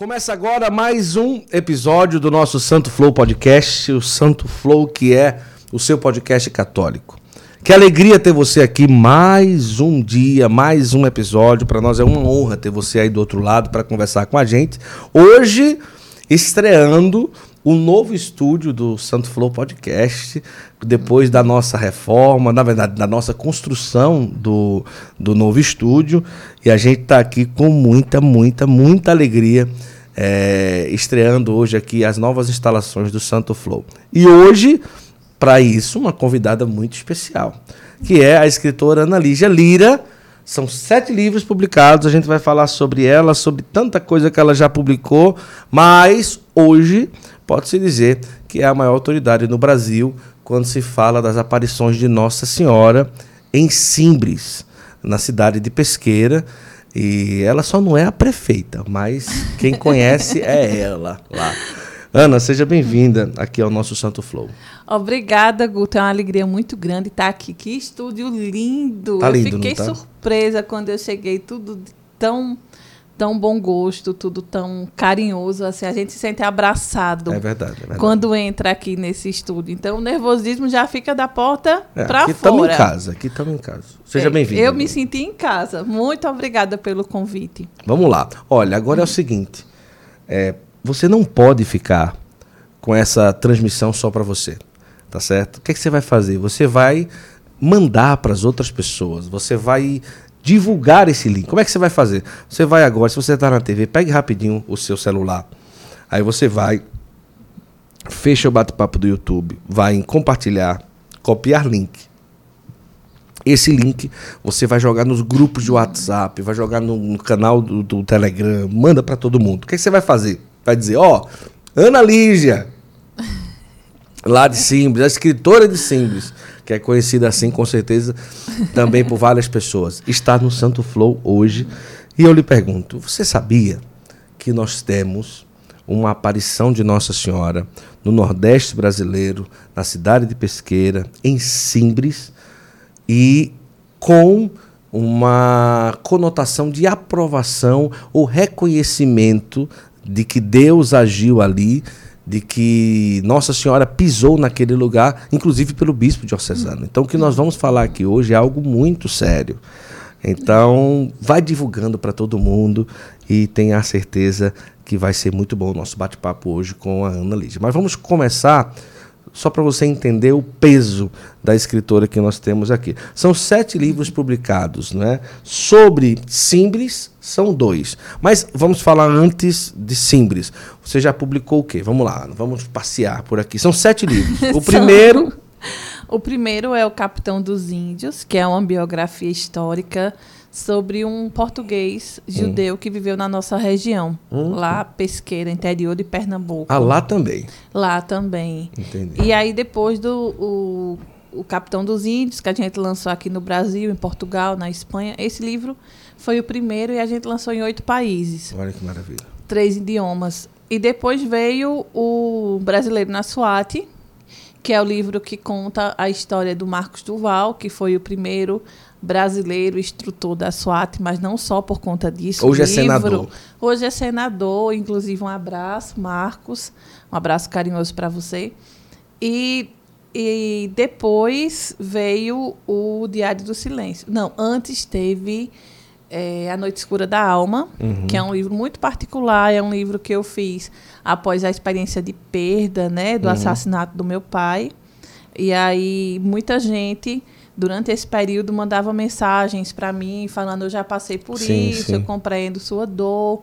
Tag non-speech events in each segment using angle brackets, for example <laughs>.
Começa agora mais um episódio do nosso Santo Flow Podcast, o Santo Flow que é o seu podcast católico. Que alegria ter você aqui mais um dia, mais um episódio. Para nós é uma honra ter você aí do outro lado para conversar com a gente. Hoje, estreando o novo estúdio do Santo Flow Podcast, depois da nossa reforma, na verdade, da nossa construção do, do novo estúdio. E a gente está aqui com muita, muita, muita alegria, é, estreando hoje aqui as novas instalações do Santo Flow. E hoje, para isso, uma convidada muito especial, que é a escritora Ana Lígia Lira. São sete livros publicados, a gente vai falar sobre ela, sobre tanta coisa que ela já publicou, mas hoje pode-se dizer que é a maior autoridade no Brasil quando se fala das aparições de Nossa Senhora em Simbres, na cidade de Pesqueira. E ela só não é a prefeita, mas quem conhece <laughs> é ela lá. Ana, seja bem-vinda aqui ao nosso Santo Flow. Obrigada, Guto. É uma alegria muito grande estar aqui. Que estúdio lindo. Tá lindo, eu fiquei tá? surpresa quando eu cheguei, tudo tão tão bom gosto, tudo tão carinhoso, assim, a gente se sente abraçado. É verdade, é verdade. Quando entra aqui nesse estúdio. Então o nervosismo já fica da porta é, para fora. Aqui estamos em casa, aqui estamos em casa. Seja é, bem-vindo. Eu me senti em casa. Muito obrigada pelo convite. Vamos lá. Olha, agora é o seguinte, é, você não pode ficar com essa transmissão só para você, tá certo? O que, é que você vai fazer? Você vai mandar para as outras pessoas, você vai divulgar esse link. Como é que você vai fazer? Você vai agora, se você está na TV, pegue rapidinho o seu celular. Aí você vai, fecha o bate-papo do YouTube, vai em compartilhar, copiar link. Esse link você vai jogar nos grupos de WhatsApp, vai jogar no, no canal do, do, Telegram, manda para todo mundo. O que, que, você vai fazer? Vai dizer, ó, oh, Ana Lígia, lá de Simples, a escritora de Simples, que é conhecida assim com certeza também por várias pessoas, está no Santo Flow hoje. E eu lhe pergunto: você sabia que nós temos uma aparição de Nossa Senhora no Nordeste brasileiro, na cidade de Pesqueira, em Simbres, e com uma conotação de aprovação ou reconhecimento de que Deus agiu ali de que Nossa Senhora pisou naquele lugar, inclusive pelo bispo diocesano. Então, o que nós vamos falar aqui hoje é algo muito sério. Então, vai divulgando para todo mundo e tenha a certeza que vai ser muito bom o nosso bate-papo hoje com a Ana Lídia. Mas vamos começar só para você entender o peso da escritora que nós temos aqui. São sete livros publicados, né? Sobre Simbres, são dois. Mas vamos falar antes de Simbres. Você já publicou o quê? Vamos lá, vamos passear por aqui. São sete livros. <laughs> O primeiro. <laughs> o primeiro é O Capitão dos Índios, que é uma biografia histórica sobre um português judeu hum. que viveu na nossa região, hum. lá pesqueira, interior de Pernambuco. Ah, lá também. Lá também. Entendi. E aí depois do o, o Capitão dos Índios, que a gente lançou aqui no Brasil, em Portugal, na Espanha, esse livro foi o primeiro e a gente lançou em oito países. Olha que maravilha. Três idiomas. E depois veio o Brasileiro na SWAT, que é o livro que conta a história do Marcos Duval, que foi o primeiro brasileiro, instrutor da SWAT, mas não só por conta disso. Hoje é livro, é senador. Hoje é senador, inclusive um abraço, Marcos, um abraço carinhoso para você. E, e depois veio o Diário do Silêncio. Não, antes teve é, A Noite Escura da Alma, uhum. que é um livro muito particular, é um livro que eu fiz após a experiência de perda, né, do uhum. assassinato do meu pai. E aí muita gente durante esse período mandava mensagens para mim falando eu já passei por sim, isso, sim. eu compreendo sua dor.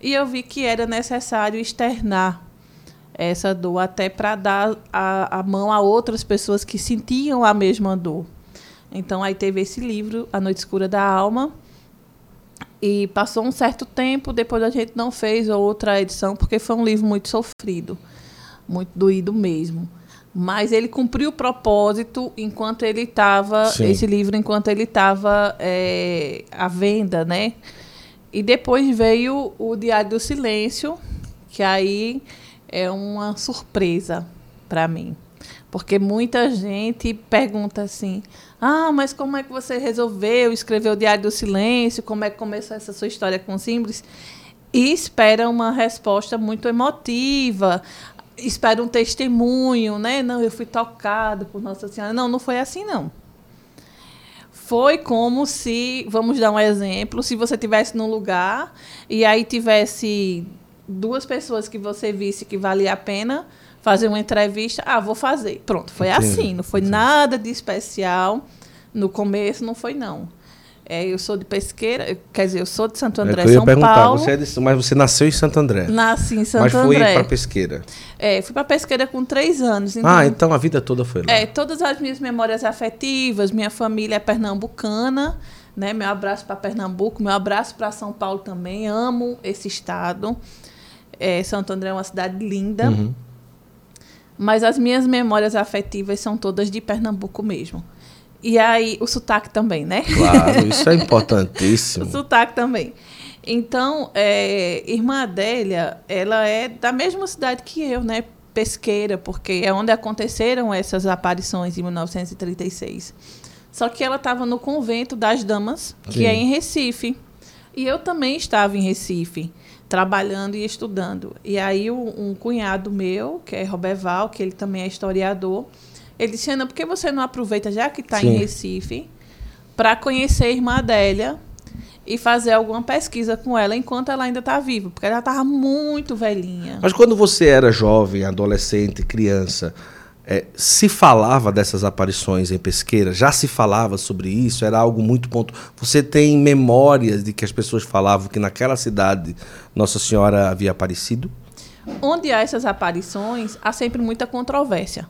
E eu vi que era necessário externar essa dor até para dar a, a mão a outras pessoas que sentiam a mesma dor. Então aí teve esse livro, A Noite Escura da Alma. E passou um certo tempo, depois a gente não fez outra edição, porque foi um livro muito sofrido, muito doído mesmo. Mas ele cumpriu o propósito enquanto ele estava, esse livro, enquanto ele estava é, à venda, né? E depois veio o Diário do Silêncio, que aí é uma surpresa para mim. Porque muita gente pergunta assim: ah, mas como é que você resolveu escrever o Diário do Silêncio? Como é que começou essa sua história com Simples? e espera uma resposta muito emotiva, espera um testemunho, né? Não, eu fui tocado por Nossa Senhora. Não, não foi assim, não. Foi como se, vamos dar um exemplo, se você tivesse num lugar e aí tivesse duas pessoas que você visse que valia a pena fazer uma entrevista, ah, vou fazer. Pronto, foi assim, não foi nada de especial. No começo não foi não. É, eu sou de Pesqueira, quer dizer, eu sou de Santo André, é ia São Paulo. Você é de, mas você nasceu em Santo André? Nasci em Santo André. Mas foi para Pesqueira? É, fui para Pesqueira com três anos. Então, ah, então a vida toda foi lá. É, todas as minhas memórias afetivas, minha família é pernambucana, né? Meu abraço para Pernambuco, meu abraço para São Paulo também. Amo esse estado. É, Santo André é uma cidade linda. Uhum. Mas as minhas memórias afetivas são todas de Pernambuco mesmo. E aí, o sotaque também, né? Claro, <laughs> isso é importantíssimo. o sotaque também. Então, é, irmã Adélia, ela é da mesma cidade que eu, né? Pesqueira, porque é onde aconteceram essas aparições em 1936. Só que ela estava no convento das damas, que Sim. é em Recife. E eu também estava em Recife, trabalhando e estudando. E aí um, cunhado meu, que é Roberval, que ele também é historiador, ele disse, Ana, por que você não aproveita, já que está em Recife, para conhecer a irmã Adélia e fazer alguma pesquisa com ela enquanto ela ainda está viva? Porque ela estava muito velhinha. Mas quando você era jovem, adolescente, criança, é, se falava dessas aparições em pesqueira? Já se falava sobre isso? Era algo muito ponto. Você tem memórias de que as pessoas falavam que naquela cidade Nossa Senhora havia aparecido? Onde há essas aparições, há sempre muita controvérsia.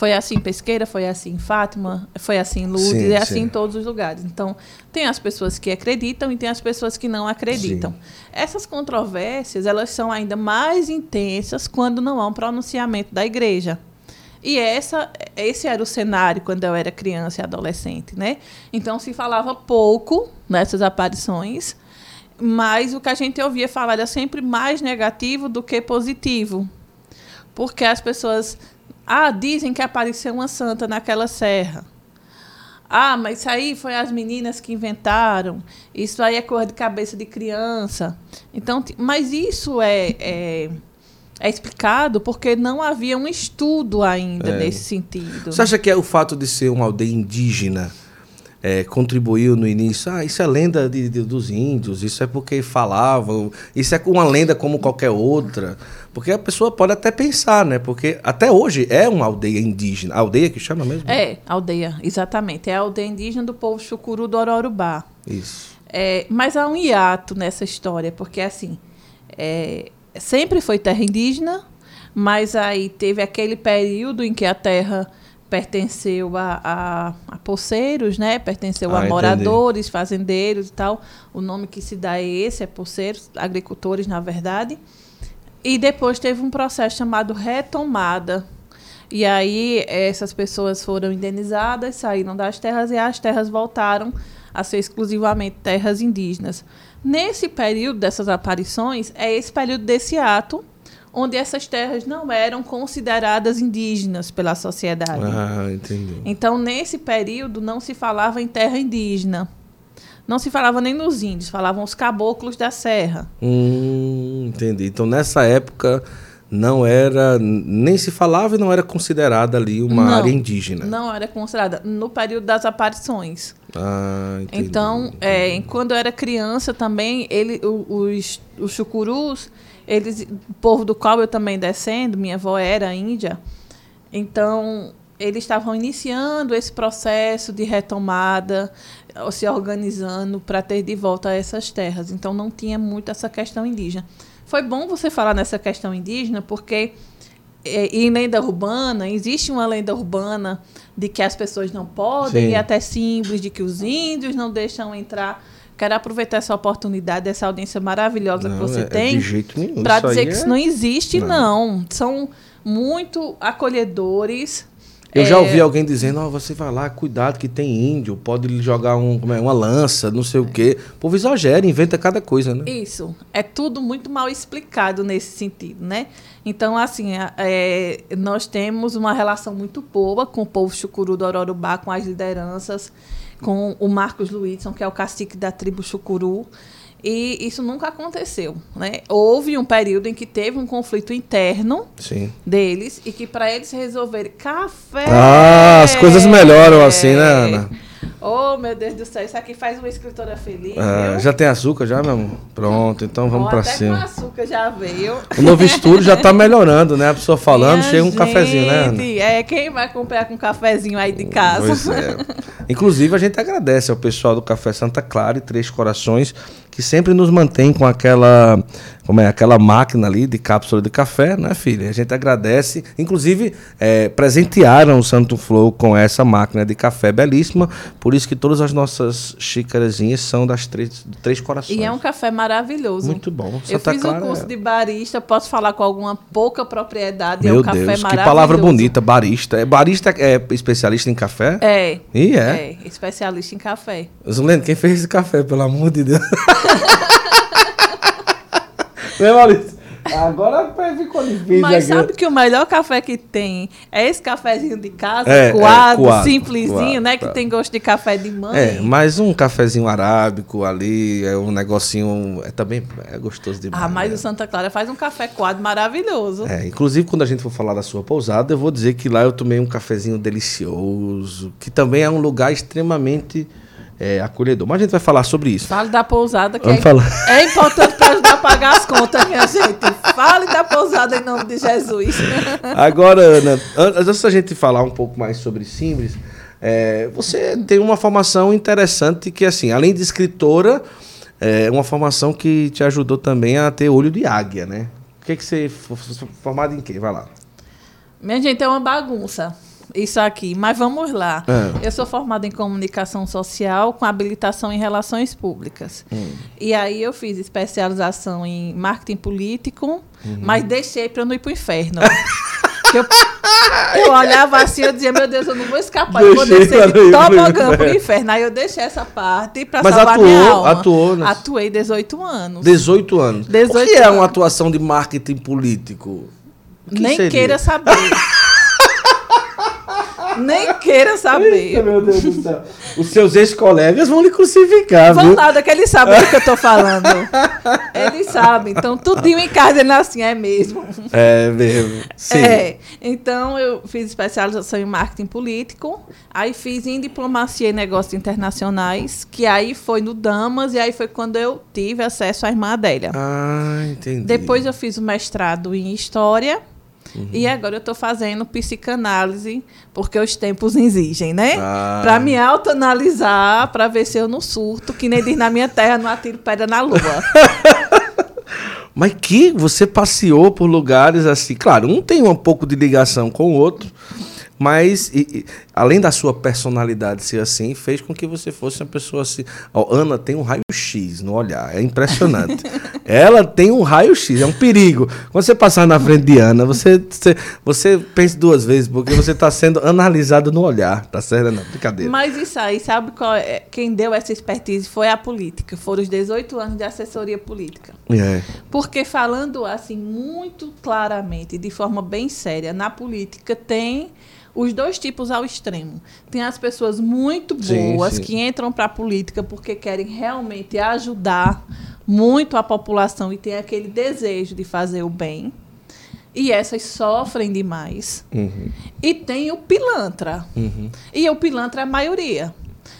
Foi assim em Pesqueira, foi assim em Fátima, foi assim em Lourdes, sim, é assim sim. em todos os lugares. Então, tem as pessoas que acreditam e tem as pessoas que não acreditam. Sim. Essas controvérsias, elas são ainda mais intensas quando não há um pronunciamento da igreja. E essa, esse era o cenário quando eu era criança e adolescente, né? Então se falava pouco nessas aparições, mas o que a gente ouvia falar era sempre mais negativo do que positivo. Porque as pessoas ah, dizem que apareceu uma santa naquela serra. Ah, mas isso aí foi as meninas que inventaram. Isso aí é coisa de cabeça de criança. Então, mas isso é, é, é explicado porque não havia um estudo ainda é. nesse sentido. Você acha que é o fato de ser uma aldeia indígena é, contribuiu no início. Ah, isso é lenda de, de, dos índios, isso é porque falavam, isso é uma lenda como qualquer outra. Porque a pessoa pode até pensar, né? Porque até hoje é uma aldeia indígena. A aldeia que chama mesmo? É, aldeia, exatamente. É a aldeia indígena do povo chucuru do Ororubá. Isso. É, mas há um hiato nessa história, porque assim, é, sempre foi terra indígena, mas aí teve aquele período em que a terra pertenceu a, a, a poceiros, né? Pertenceu ah, a moradores, entendi. fazendeiros e tal. O nome que se dá é esse, é poceiros, agricultores, na verdade. E depois teve um processo chamado retomada. E aí essas pessoas foram indenizadas, saíram das terras e as terras voltaram a ser exclusivamente terras indígenas. Nesse período dessas aparições, é esse período desse ato onde essas terras não eram consideradas indígenas pela sociedade. Ah, entendi. Então, nesse período, não se falava em terra indígena. Não se falava nem nos índios, falavam os caboclos da serra. Hum, entendi. Então, nessa época, não era. Nem se falava e não era considerada ali uma não, área indígena. Não era considerada. No período das aparições. Ah, entendi. Então, entendi. É, quando eu era criança também, ele, os, os chucurus eles, povo do qual eu também descendo, minha avó era índia, então eles estavam iniciando esse processo de retomada, se organizando para ter de volta essas terras. Então não tinha muito essa questão indígena. Foi bom você falar nessa questão indígena, porque é, em lenda urbana, existe uma lenda urbana de que as pessoas não podem, Sim. e até símbolos de que os índios não deixam entrar Quero aproveitar essa oportunidade, essa audiência maravilhosa não, que você é, tem. de jeito nenhum. Para dizer que isso não existe, não. não. São muito acolhedores. Eu é... já ouvi alguém dizendo, oh, você vai lá, cuidado que tem índio, pode lhe jogar um, é, uma lança, não sei é. o quê. O povo exagera, inventa cada coisa, né? Isso. É tudo muito mal explicado nesse sentido, né? Então, assim, é, nós temos uma relação muito boa com o povo chucuru do Ororubá, com as lideranças com o Marcos Luizson, que é o cacique da tribo Chucuru. E isso nunca aconteceu, né? Houve um período em que teve um conflito interno Sim. deles e que para eles resolverem café. Ah, as coisas melhoram assim, né, Ana? Oh, meu Deus do céu, isso aqui faz uma escritora feliz. Ah, já tem açúcar já, meu amor? Pronto, então vamos Ó, pra até Com cima. açúcar já veio. O novo estúdio já tá melhorando, né? A pessoa <laughs> falando, Minha chega um cafezinho, né, Ana? gente, É, quem vai comprar com um cafezinho aí de casa? Pois é. <laughs> Inclusive, a gente agradece ao pessoal do Café Santa Clara e Três Corações, que sempre nos mantém com aquela, como é, aquela máquina ali de cápsula de café, né, filha? A gente agradece. Inclusive, é, presentearam o Santo Flow com essa máquina de café belíssima, por isso que todas as nossas xícarazinhas são das Três, três Corações. E é um café maravilhoso. Muito bom. Eu Santa fiz Clara um curso é- de barista, posso falar com alguma pouca propriedade. é Meu um café Deus, que maravilhoso. palavra bonita, barista. É, barista é especialista em café? É. E é. É, especialista em café. Zulene, quem fez esse café, pelo amor de Deus? <laughs> Né, Maurício? Agora ficou difícil Mas aqui. sabe que o melhor café que tem é esse cafezinho de casa, É, é, coado, coado, simplesinho, coado, né? Que tá. tem gosto de café de mãe. É, mais um cafezinho arábico ali, é um negocinho. É também é gostoso demais. Ah, mas né? o Santa Clara faz um café coado maravilhoso. É, inclusive, quando a gente for falar da sua pousada, eu vou dizer que lá eu tomei um cafezinho delicioso, que também é um lugar extremamente é, acolhedor. Mas a gente vai falar sobre isso. Fale da pousada, que Vamos é, falar. é importante para ajudar a pagar as contas, minha gente. Fale da pousada em nome de Jesus. <laughs> Agora, Ana, an- antes da gente falar um pouco mais sobre Simbres, é, você tem uma formação interessante que, assim, além de escritora, é uma formação que te ajudou também a ter olho de águia, né? O que, que você formado em quê? Vai lá. Minha gente, é uma bagunça isso aqui, mas vamos lá. É. Eu sou formada em comunicação social com habilitação em relações públicas. Hum. E aí eu fiz especialização em marketing político, Uhum. mas deixei para eu não ir para o inferno. <laughs> Eu, eu olhava assim e dizia, meu Deus, eu não vou escapar, eu vou Deixei descer de pro tobogã para o inferno. Aí eu deixei essa parte para salvar atuou- minha alma. atuou nas- Atuei 18 anos. 18 anos. 18 o que é uma anos. atuação de marketing político? Que Nem seria? queira saber. <laughs> Nem queira saber. Meu Deus do céu. Os seus ex-colegas vão lhe crucificar, Vão viu? nada, que eles sabem do que eu tô falando. Eles sabem. Então, tudinho em casa, ele assim, é mesmo. É mesmo. Sim. É. Então, eu fiz especialização em marketing político. Aí fiz em diplomacia e negócios internacionais, que aí foi no Damas, e aí foi quando eu tive acesso à irmã Adélia. Ah, entendi. Depois eu fiz o mestrado em História. Uhum. E agora eu estou fazendo psicanálise, porque os tempos exigem, né? Ah. Para me autoanalisar, para ver se eu não surto, que nem diz na minha terra, não atiro pedra na lua. <laughs> Mas que você passeou por lugares assim. Claro, um tem um pouco de ligação com o outro, mas e- e, além da sua personalidade ser assim, fez com que você fosse uma pessoa assim. Ó, Ana tem um raio-x no olhar, é impressionante. <laughs> Ela tem um raio-x, é um perigo. Quando você passar na frente de Ana, você, você, você pense duas vezes, porque você está sendo analisado no olhar, tá certo? Não, brincadeira. Mas isso aí, sabe qual é? quem deu essa expertise foi a política. Foram os 18 anos de assessoria política. É. Porque falando assim muito claramente, de forma bem séria, na política tem os dois tipos ao extremo. Tem as pessoas muito Sim, boas sim. que entram para a política porque querem realmente ajudar muito a população e tem aquele desejo de fazer o bem. E essas sofrem demais. Uhum, E tem o pilantra. uhum. E o pilantra é a maioria.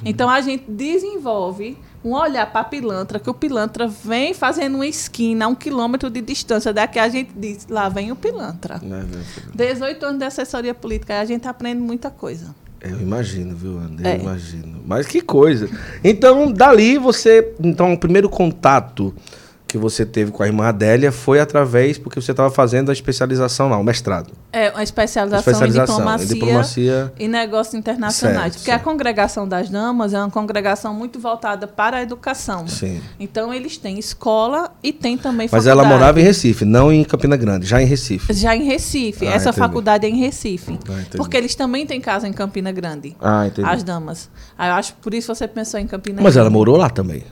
Então a gente desenvolve um olhar para a pilantra, que o pilantra vem fazendo uma esquina a um quilômetro de distância daqui, a gente diz, lá vem o pilantra. Não é, meu filho? 18 18 anos de assessoria política, aí a gente aprende muita coisa. Eu imagino, viu, André? É. Eu imagino. Mas que coisa. Então, dali você. Então, o primeiro contato que você teve com a irmã Adélia foi através, porque você estava fazendo a especialização lá, o mestrado. É uma especialização, especialização em diplomacia, diplomacia. e negócios internacionais. Certo, porque certo. a congregação das damas é uma congregação muito voltada para a educação. Sim. Então eles têm escola e tem também Mas faculdade. ela morava em Recife, não em Campina Grande, já em Recife. Já em Recife. Ah, Essa entendi. faculdade é em Recife. Ah, porque eles também têm casa em Campina Grande. Ah, entendi. As damas. Aí eu acho que por isso você pensou em Campina Mas Grande. ela morou lá também.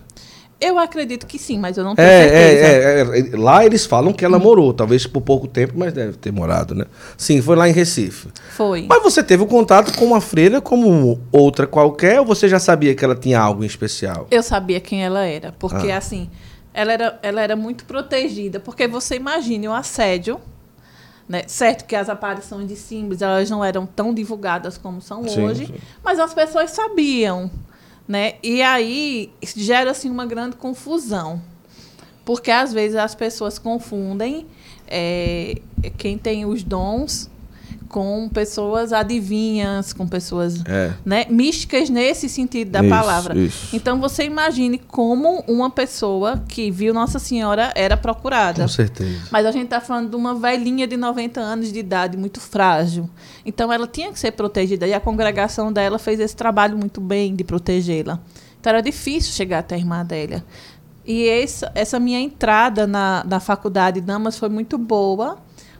Eu acredito que sim, mas eu não tenho É, certeza. é, é, é, Lá eles falam que ela morou, talvez por pouco tempo, mas deve ter morado, né? Sim, foi lá em Recife. Foi. Mas você teve o contato com uma freira como outra qualquer, ou você já sabia que ela tinha algo em especial? Eu sabia quem ela era. Porque, Ah. assim, ela era, ela era muito protegida, porque você imagine o assédio, né? Certo que as aparições de símbolos elas não eram tão divulgadas como são Sim, hoje, sim. mas as pessoas sabiam, né? E aí gera assim uma grande confusão, porque às vezes as pessoas confundem é, quem tem os dons com pessoas adivinhas, com pessoas É. né, místicas nesse sentido da Isso, palavra. isso. Então você imagine como uma pessoa que viu Nossa Senhora era procurada. Com certeza. Mas a gente está falando de uma velhinha de 90 anos de idade, muito frágil. Então ela tinha que ser protegida e a congregação dela fez esse trabalho muito bem de protegê-la. Então era difícil chegar até a irmã Adélia. E essa, essa minha entrada na, na faculdade de Damas foi muito boa,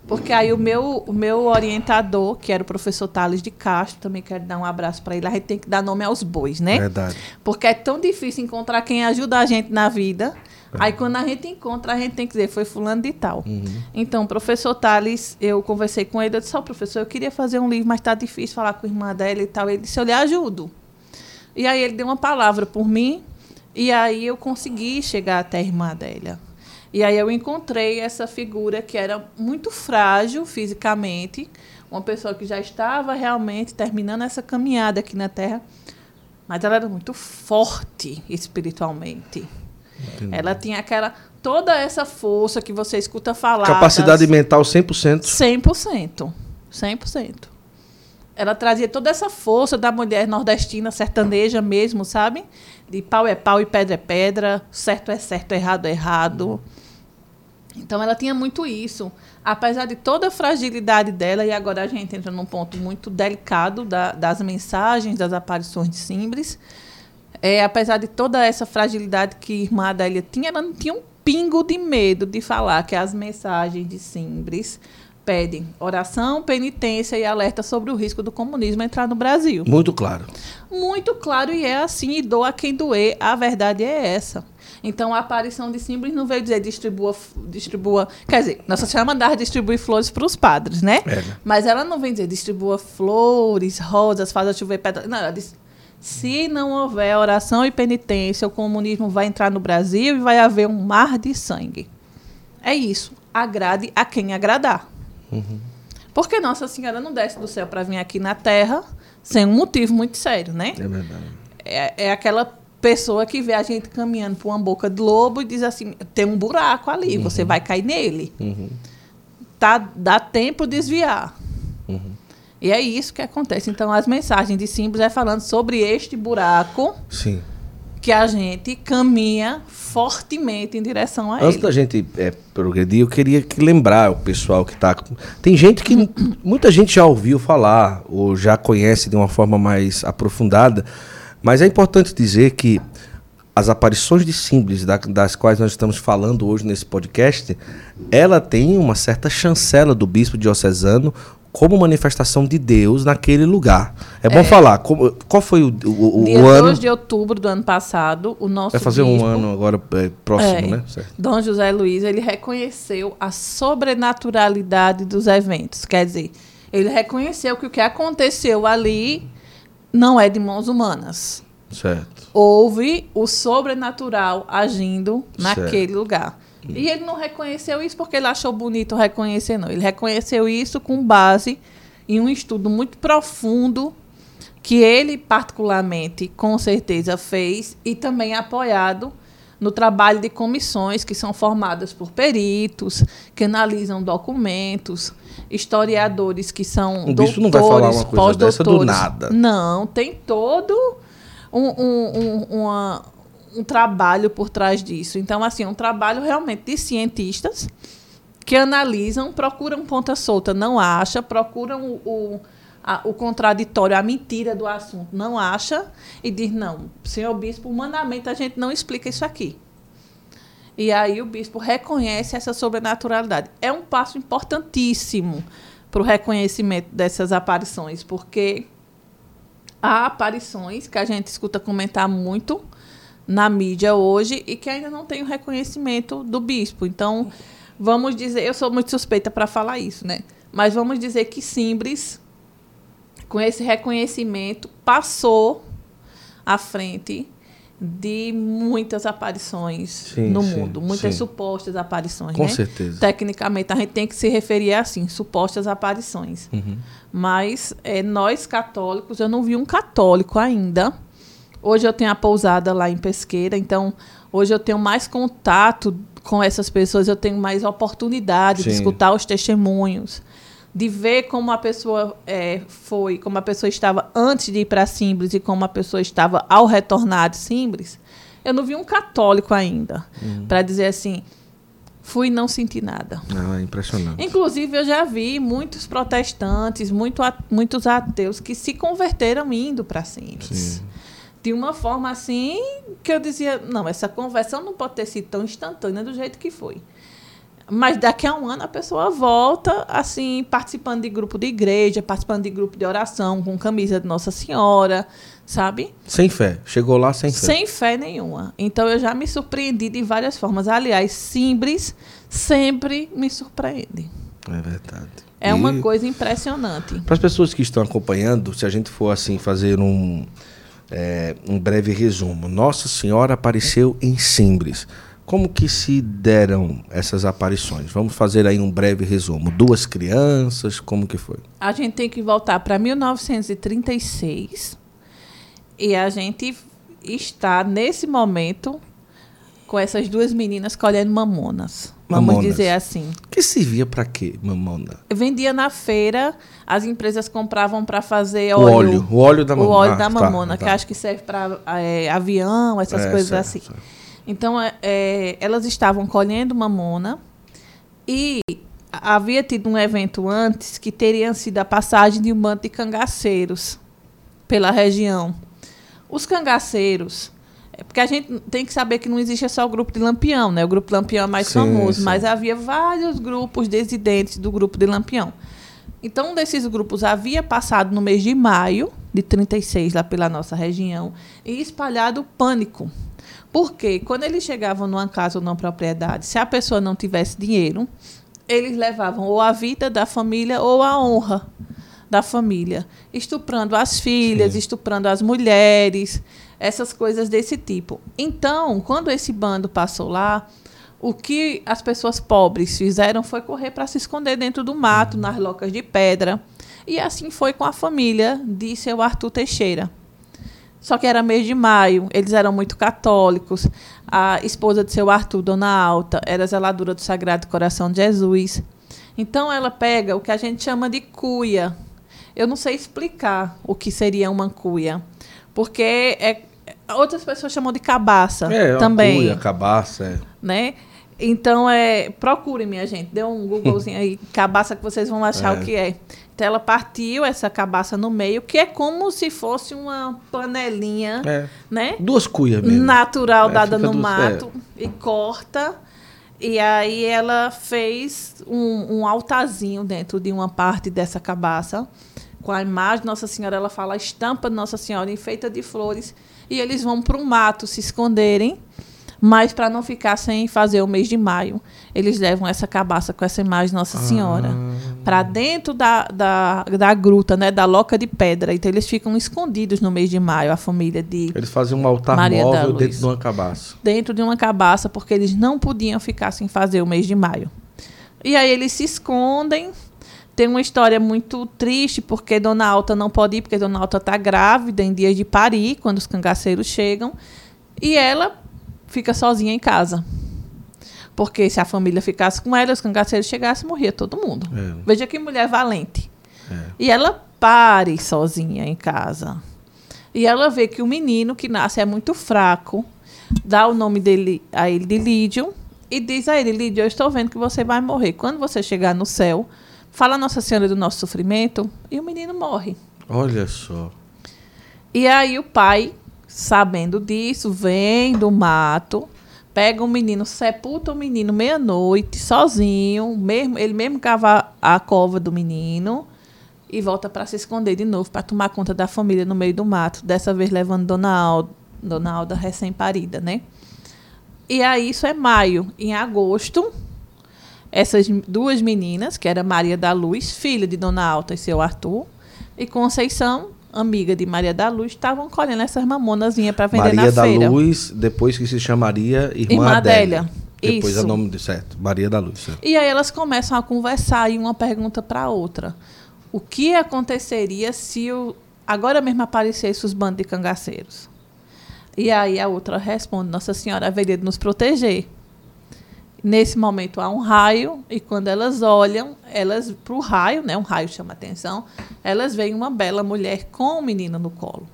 porque aí o meu, o meu orientador, que era o professor Thales de Castro, também quero dar um abraço para ele, a gente tem que dar nome aos bois, né? Verdade. Porque é tão difícil encontrar quem ajuda a gente na vida. Aí quando a gente encontra, a gente tem que dizer, foi fulano de tal. Então, o professor Thales, eu conversei com ele, eu disse, ó, professor, eu queria fazer um livro, mas tá difícil falar com a irmã dela e tal. Ele disse, eu lhe ajudo. E aí ele deu uma palavra por mim, e aí eu consegui chegar até a irmã dela. E aí eu encontrei essa figura que era muito frágil fisicamente, uma pessoa que já estava realmente terminando essa caminhada aqui na Terra, mas ela era muito forte espiritualmente. Ela tinha aquela toda essa força que você escuta falar. Capacidade das- mental 100%. 100%. 100%. Ela trazia toda essa força da mulher nordestina, sertaneja mesmo, sabe? De pau é pau e pedra é pedra, certo é certo, errado é errado. Então ela tinha muito isso. Apesar de toda a fragilidade dela, e agora a gente entra num ponto muito delicado da- das mensagens, das aparições de Simbres. É, apesar de toda essa fragilidade que a irmã Adélia tinha, ela não tinha um pingo de medo de falar que as mensagens de Simbres pedem oração, penitência e alerta sobre o risco do comunismo entrar no Brasil. Muito claro. Muito claro e é assim, e doa quem doer, a verdade é essa. Então a aparição de símbolos não veio dizer distribua, distribua. Quer dizer, Nossa Senhora mandava distribuir flores para os padres, né? É. Mas ela não vem dizer distribua flores, rosas, faça chover pedra. Não, ela diz. Se não houver oração e penitência, o comunismo vai entrar no Brasil e vai haver um mar de sangue. É isso. Agrade a quem agradar. Porque Nossa Senhora não desce do céu para vir aqui na Terra sem um motivo muito sério, né? É verdade. É, é aquela pessoa que vê a gente caminhando por uma boca de lobo e diz assim: tem um buraco ali, você vai cair nele. Tá, dá tempo desviar. E é isso que acontece. Então, as mensagens de símbolos é falando sobre este buraco Sim. que a gente caminha fortemente em direção a Antes ele. da gente é, progredir, eu queria que lembrar o pessoal que tá. Tem gente que. Muita gente já ouviu falar, ou já conhece de uma forma mais aprofundada, mas é importante dizer que as aparições de símbolos da- das quais nós estamos falando hoje nesse podcast, ela tem uma certa chancela do bispo diocesano como manifestação de Deus naquele lugar. É bom falar, como- qual foi o, o, o- Dia o 2 ano? de outubro do ano passado, o nosso Vai fazer bispo, um ano agora é, próximo, É. né? Certo. Dom José Luiz, ele reconheceu a sobrenaturalidade dos eventos. Quer dizer, ele reconheceu que o que aconteceu ali não é de mãos humanas. Certo. Houve o sobrenatural agindo Certo. naquele lugar. E ele não reconheceu isso porque ele achou bonito reconhecer, não. Ele reconheceu isso com base em um estudo muito profundo que ele, particularmente, com certeza fez e também apoiado no trabalho de comissões que são formadas por peritos, que analisam documentos, historiadores que são bispo doutores, não vai falar uma coisa dessa do nada. Não, tem todo um, um, um, uma- um trabalho por trás disso. Então, assim, é um trabalho realmente de cientistas que analisam, procuram ponta solta, não acha, procuram o, o, a- o contraditório, a mentira do assunto, não acha e diz, não, senhor bispo, humanamente a gente não explica isso aqui. E aí o bispo reconhece essa sobrenaturalidade. É um passo importantíssimo para o reconhecimento dessas aparições, porque há aparições que a gente escuta comentar muito na mídia hoje e que ainda não tem o reconhecimento do bispo. Então, vamos dizer, eu sou muito suspeita para falar isso, né? Mas vamos dizer que Simbres, com esse reconhecimento, passou à frente de muitas aparições Sim, no sim, mundo, muitas sim. supostas aparições. Com né? certeza. Tecnicamente, a gente tem que se referir assim, supostas aparições. Uhum. Mas é, nós católicos, eu não vi um católico ainda. Hoje eu tenho a pousada lá em Pesqueira, então hoje eu tenho mais contato com essas pessoas, eu tenho mais oportunidade de escutar os testemunhos, de ver como a pessoa é, foi, como a pessoa estava antes de ir para Simbres e como a pessoa estava ao retornar de Simbres. Eu não vi um católico ainda para dizer assim, fui e não senti nada. Não, é impressionante. Inclusive, eu já vi muitos protestantes, muito, a- muitos ateus que se converteram indo para Simples. Sim. De uma forma assim que eu dizia: não, essa conversão não pode ter sido tão instantânea do jeito que foi. Mas daqui a um ano a pessoa volta, assim, participando de grupo de igreja, participando de grupo de oração, com camisa de Nossa Senhora, sabe? Sem fé. Chegou lá sem fé. Sem fé nenhuma. Então eu já me surpreendi de várias formas. Aliás, Simbres sempre me surpreende. É verdade. É E uma coisa impressionante. Para as pessoas que estão acompanhando, se a gente for assim fazer um, é, um breve resumo. Nossa Senhora apareceu em Simbres. Como que se deram essas aparições? Vamos fazer aí um breve resumo. Duas crianças, como que foi? A gente tem que voltar para 1936 e a gente está nesse momento com essas duas meninas colhendo mamonas. Vamos Mamonas. dizer assim. Que servia para quê, mamona? Vendia na feira, as empresas compravam para fazer O óleo. O óleo da o mamona. óleo Ah, da tá, mamona, tá. que acho que serve para avião, essas É, coisas certo, assim. certo. Então, é, é, elas estavam colhendo mamona e havia tido um evento antes que teria sido a passagem de um bando de cangaceiros pela região. Os cangaceiros, é porque a gente tem que saber que não existe só o grupo de Lampião, né? O grupo de Lampião é mais Sim, famoso, sim. mas havia vários grupos dissidentes do grupo de Lampião. Então, um desses grupos havia passado no mês de maio de 36 lá pela nossa região e espalhado pânico. Porque quando eles chegavam numa casa ou numa propriedade, se a pessoa não tivesse dinheiro, eles levavam ou a vida da família ou a honra da família, estuprando as filhas, Sim. estuprando as mulheres, essas coisas desse tipo. Então, quando esse bando passou lá, o que as pessoas pobres fizeram foi correr para se esconder dentro do mato, nas locas de pedra. E assim foi com a família de seu Arthur Teixeira. Só que era mês de maio, eles eram muito católicos. A esposa de seu Arthur, Dona Alta, era zeladora do Sagrado Coração de Jesus. Então ela pega o que a gente chama de cuia. Eu não sei explicar o que seria uma cuia, porque é, outras pessoas chamam de cabaça É, também cuia, cabaça, é. né? Então, é, procurem, minha gente. Dê um Googlezinho aí, cabaça, que vocês vão achar É. o que é. Então, ela partiu essa cabaça no meio, que é como se fosse uma panelinha, É. né? Duas cuias mesmo. Natural É, dada no duas- mato e corta. E aí ela fez um, um altarzinho dentro de uma parte dessa cabaça, com a imagem de Nossa Senhora. Ela fala a estampa de Nossa Senhora enfeita de flores. E eles vão para o mato se esconderem. Mas para não ficar sem fazer o mês de maio, eles levam essa cabaça com essa imagem de Nossa Senhora para dentro da, da, da gruta, né, da loca de pedra. Então eles ficam escondidos no mês de maio, a família de Eles faziam um altar Maria móvel dentro de uma cabaça. dentro de uma cabaça, porque eles não podiam ficar sem fazer o mês de maio. E aí eles se escondem. Tem uma história muito triste, porque Dona Alta não pode ir, porque Dona Alta está grávida em dias de parir, quando os cangaceiros chegam. E ela fica sozinha em casa. Porque se a família ficasse com ela, os cangaceiros chegassem, morria todo mundo. É. Veja que mulher valente. É. E ela pare sozinha em casa. E ela vê que o menino que nasce é muito fraco, dá o nome dele a ele de Lídio e diz a ele: Lídio, eu estou vendo que você vai morrer. Quando você chegar no céu, fala a Nossa Senhora do nosso sofrimento e o menino morre. Olha só. E aí o pai, sabendo disso, vem do mato, pega o menino, sepulta o menino meia-noite, sozinho, mesmo, ele mesmo cava a cova do menino e volta para se esconder de novo, para tomar conta da família no meio do mato, dessa vez levando Dona Alda, Dona Alda recém-parida, né? E aí isso é maio. Em agosto, essas duas meninas, que era Maria da Luz, filha de Dona Alta e seu Arthur, e Conceição, amiga de Maria da Luz, estavam colhendo essas mamonazinhas para vender Maria na da feira. Luz, depois que se chamaria Irmã, Irmã Adélia. Adélia. Depois é o Isso. nome de certo. Maria da Luz. certo. E aí elas começam a conversar e uma pergunta para a outra. O que aconteceria se o, agora mesmo aparecesse os bandos de cangaceiros? E aí a outra responde: Nossa Senhora haveria de nos proteger. Nesse momento há um raio e quando elas olham, elas para o raio, né, um raio chama atenção, elas veem uma bela mulher com um menino no colo.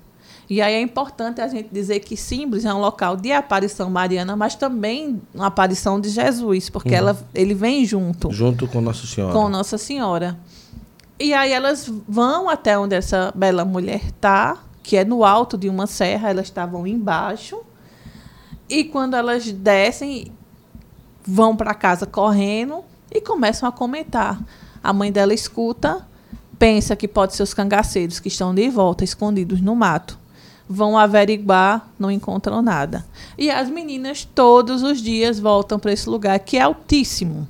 E aí é importante a gente dizer que Símbolos é um local de aparição mariana, mas também uma aparição de Jesus, porque ela, ele vem junto Junto com Nossa Senhora. com Nossa Senhora. E aí elas vão até onde essa bela mulher está, que é no alto de uma serra, elas estavam embaixo. E quando elas descem, vão para casa correndo e começam a comentar. A mãe dela escuta, pensa que pode ser os cangaceiros que estão de volta, escondidos no mato. Vão averiguar, não encontram nada. E as meninas todos os dias voltam para esse lugar que é altíssimo.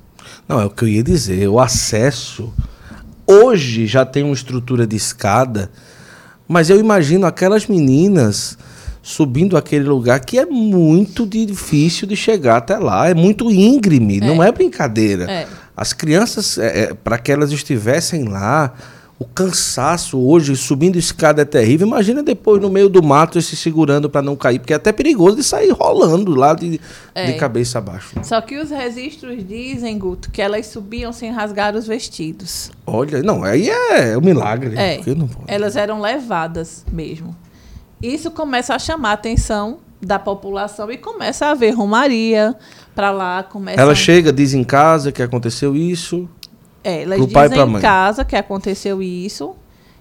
Não, é o que eu ia dizer. O acesso. Hoje já tem uma estrutura de escada, mas eu imagino aquelas meninas subindo aquele lugar que é muito difícil de chegar até lá. É muito íngreme, não é brincadeira. É. As crianças, para que elas estivessem lá, o cansaço hoje, subindo escada é terrível. Imagina depois no meio do mato se segurando para não cair, porque é até perigoso de sair rolando lá de, É. de cabeça abaixo. Só que os registros dizem, Guto, que elas subiam sem rasgar os vestidos. Olha, não, aí é um milagre. É. Elas eram levadas mesmo. Isso começa a chamar a atenção da população e começa a haver romaria para lá. Começa Ela chega, diz em casa que aconteceu isso. É, elas pro pai e dizem pra em mãe. casa que aconteceu isso.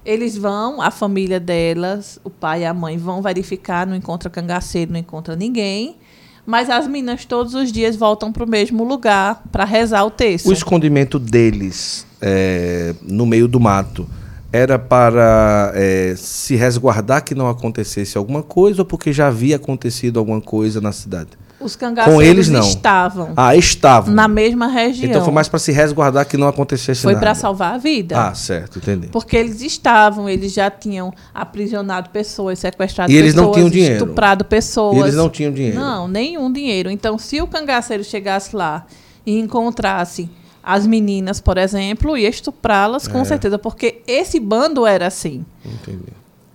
Eles vão, a família delas, o pai e a mãe vão verificar, não encontra cangaceiro, não encontra ninguém. Mas as meninas todos os dias voltam para o mesmo lugar para rezar o texto. O escondimento deles é, no meio do mato era para é, se resguardar que não acontecesse alguma coisa ou porque já havia acontecido alguma coisa na cidade? Os cangaceiros Com eles, não. estavam Ah, estavam. na mesma região. Então foi mais para se resguardar que não acontecesse Foi nada. para salvar a vida. Ah, certo, entendi. Porque eles estavam, eles já tinham aprisionado pessoas, sequestrado E eles pessoas, não tinham dinheiro. estuprado pessoas. E eles não tinham dinheiro. Não, nenhum dinheiro. Então, se o cangaceiro chegasse lá e encontrasse as meninas, por exemplo, ia estuprá-las, com É. certeza, porque esse bando era assim. Entendi.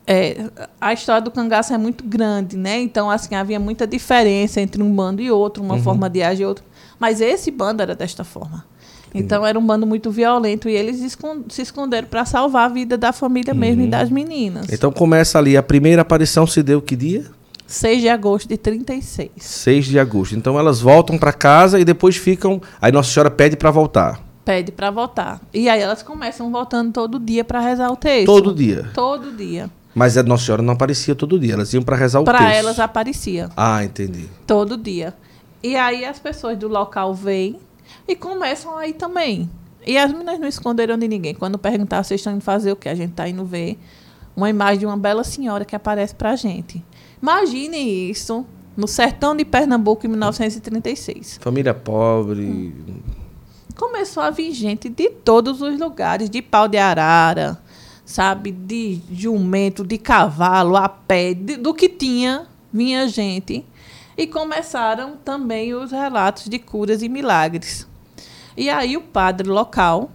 É, a história do cangaço é muito grande, né? Então, assim, havia muita diferença entre um bando e outro, Uhum. uma forma de agir e outra. Mas esse bando era desta forma. Então, era um bando muito violento e eles escon- se esconderam para salvar a vida da família mesmo e das meninas. Então começa ali, a primeira aparição se deu que dia? 6 de agosto de 36. 6 de agosto. Então elas voltam para casa e depois ficam. Aí Nossa Senhora pede para voltar. Pede para votar. E aí elas começam voltando todo dia para rezar o texto. Todo dia. Todo dia. Mas a Nossa Senhora não aparecia todo dia. Elas iam para rezar o Para texto. elas aparecia. Ah, entendi. Todo dia. E aí as pessoas do local veem e começam aí também. E as meninas não esconderam de ninguém. Quando perguntar vocês estão indo fazer o que, a gente está indo ver uma imagem de uma bela senhora que aparece pra gente. Imagine isso no sertão de Pernambuco em 1936. Família pobre. Começou a vir gente de todos os lugares, de pau de arara, sabe, de jumento, de cavalo, a pé, de- do que tinha, vinha gente. E começaram também os relatos de curas e milagres. E aí o padre local,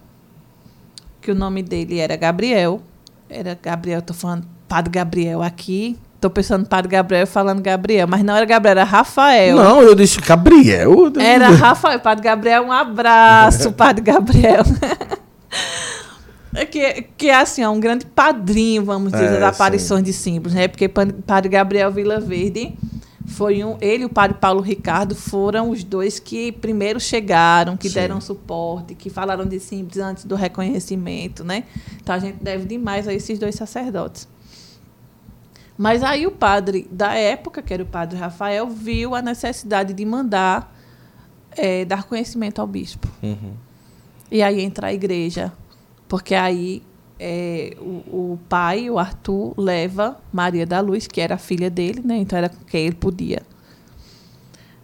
que o nome dele era Gabriel, era Gabriel, estou falando Padre Gabriel aqui, estou pensando Padre Gabriel falando Gabriel, mas não era Gabriel, era Rafael. Não, eu disse Gabriel. Era Rafael, Padre Gabriel, um abraço, <laughs> Padre Gabriel. É que, que é assim, é um grande padrinho, vamos dizer, É, das aparições de símbolos, né? Porque Padre Gabriel Vila Verde foi um. Ele e o Padre Paulo Ricardo foram os dois que primeiro chegaram, que Sim. deram suporte, que falaram de símbolos antes do reconhecimento, né? Então a gente deve demais a esses dois sacerdotes. Mas aí o padre da época, que era o padre Rafael, viu a necessidade de mandar eh, dar conhecimento ao bispo. Uhum. E aí entra a igreja. Porque aí eh, o, o pai, o Arthur, leva Maria da Luz, que era a filha dele, né? Então era quem ele podia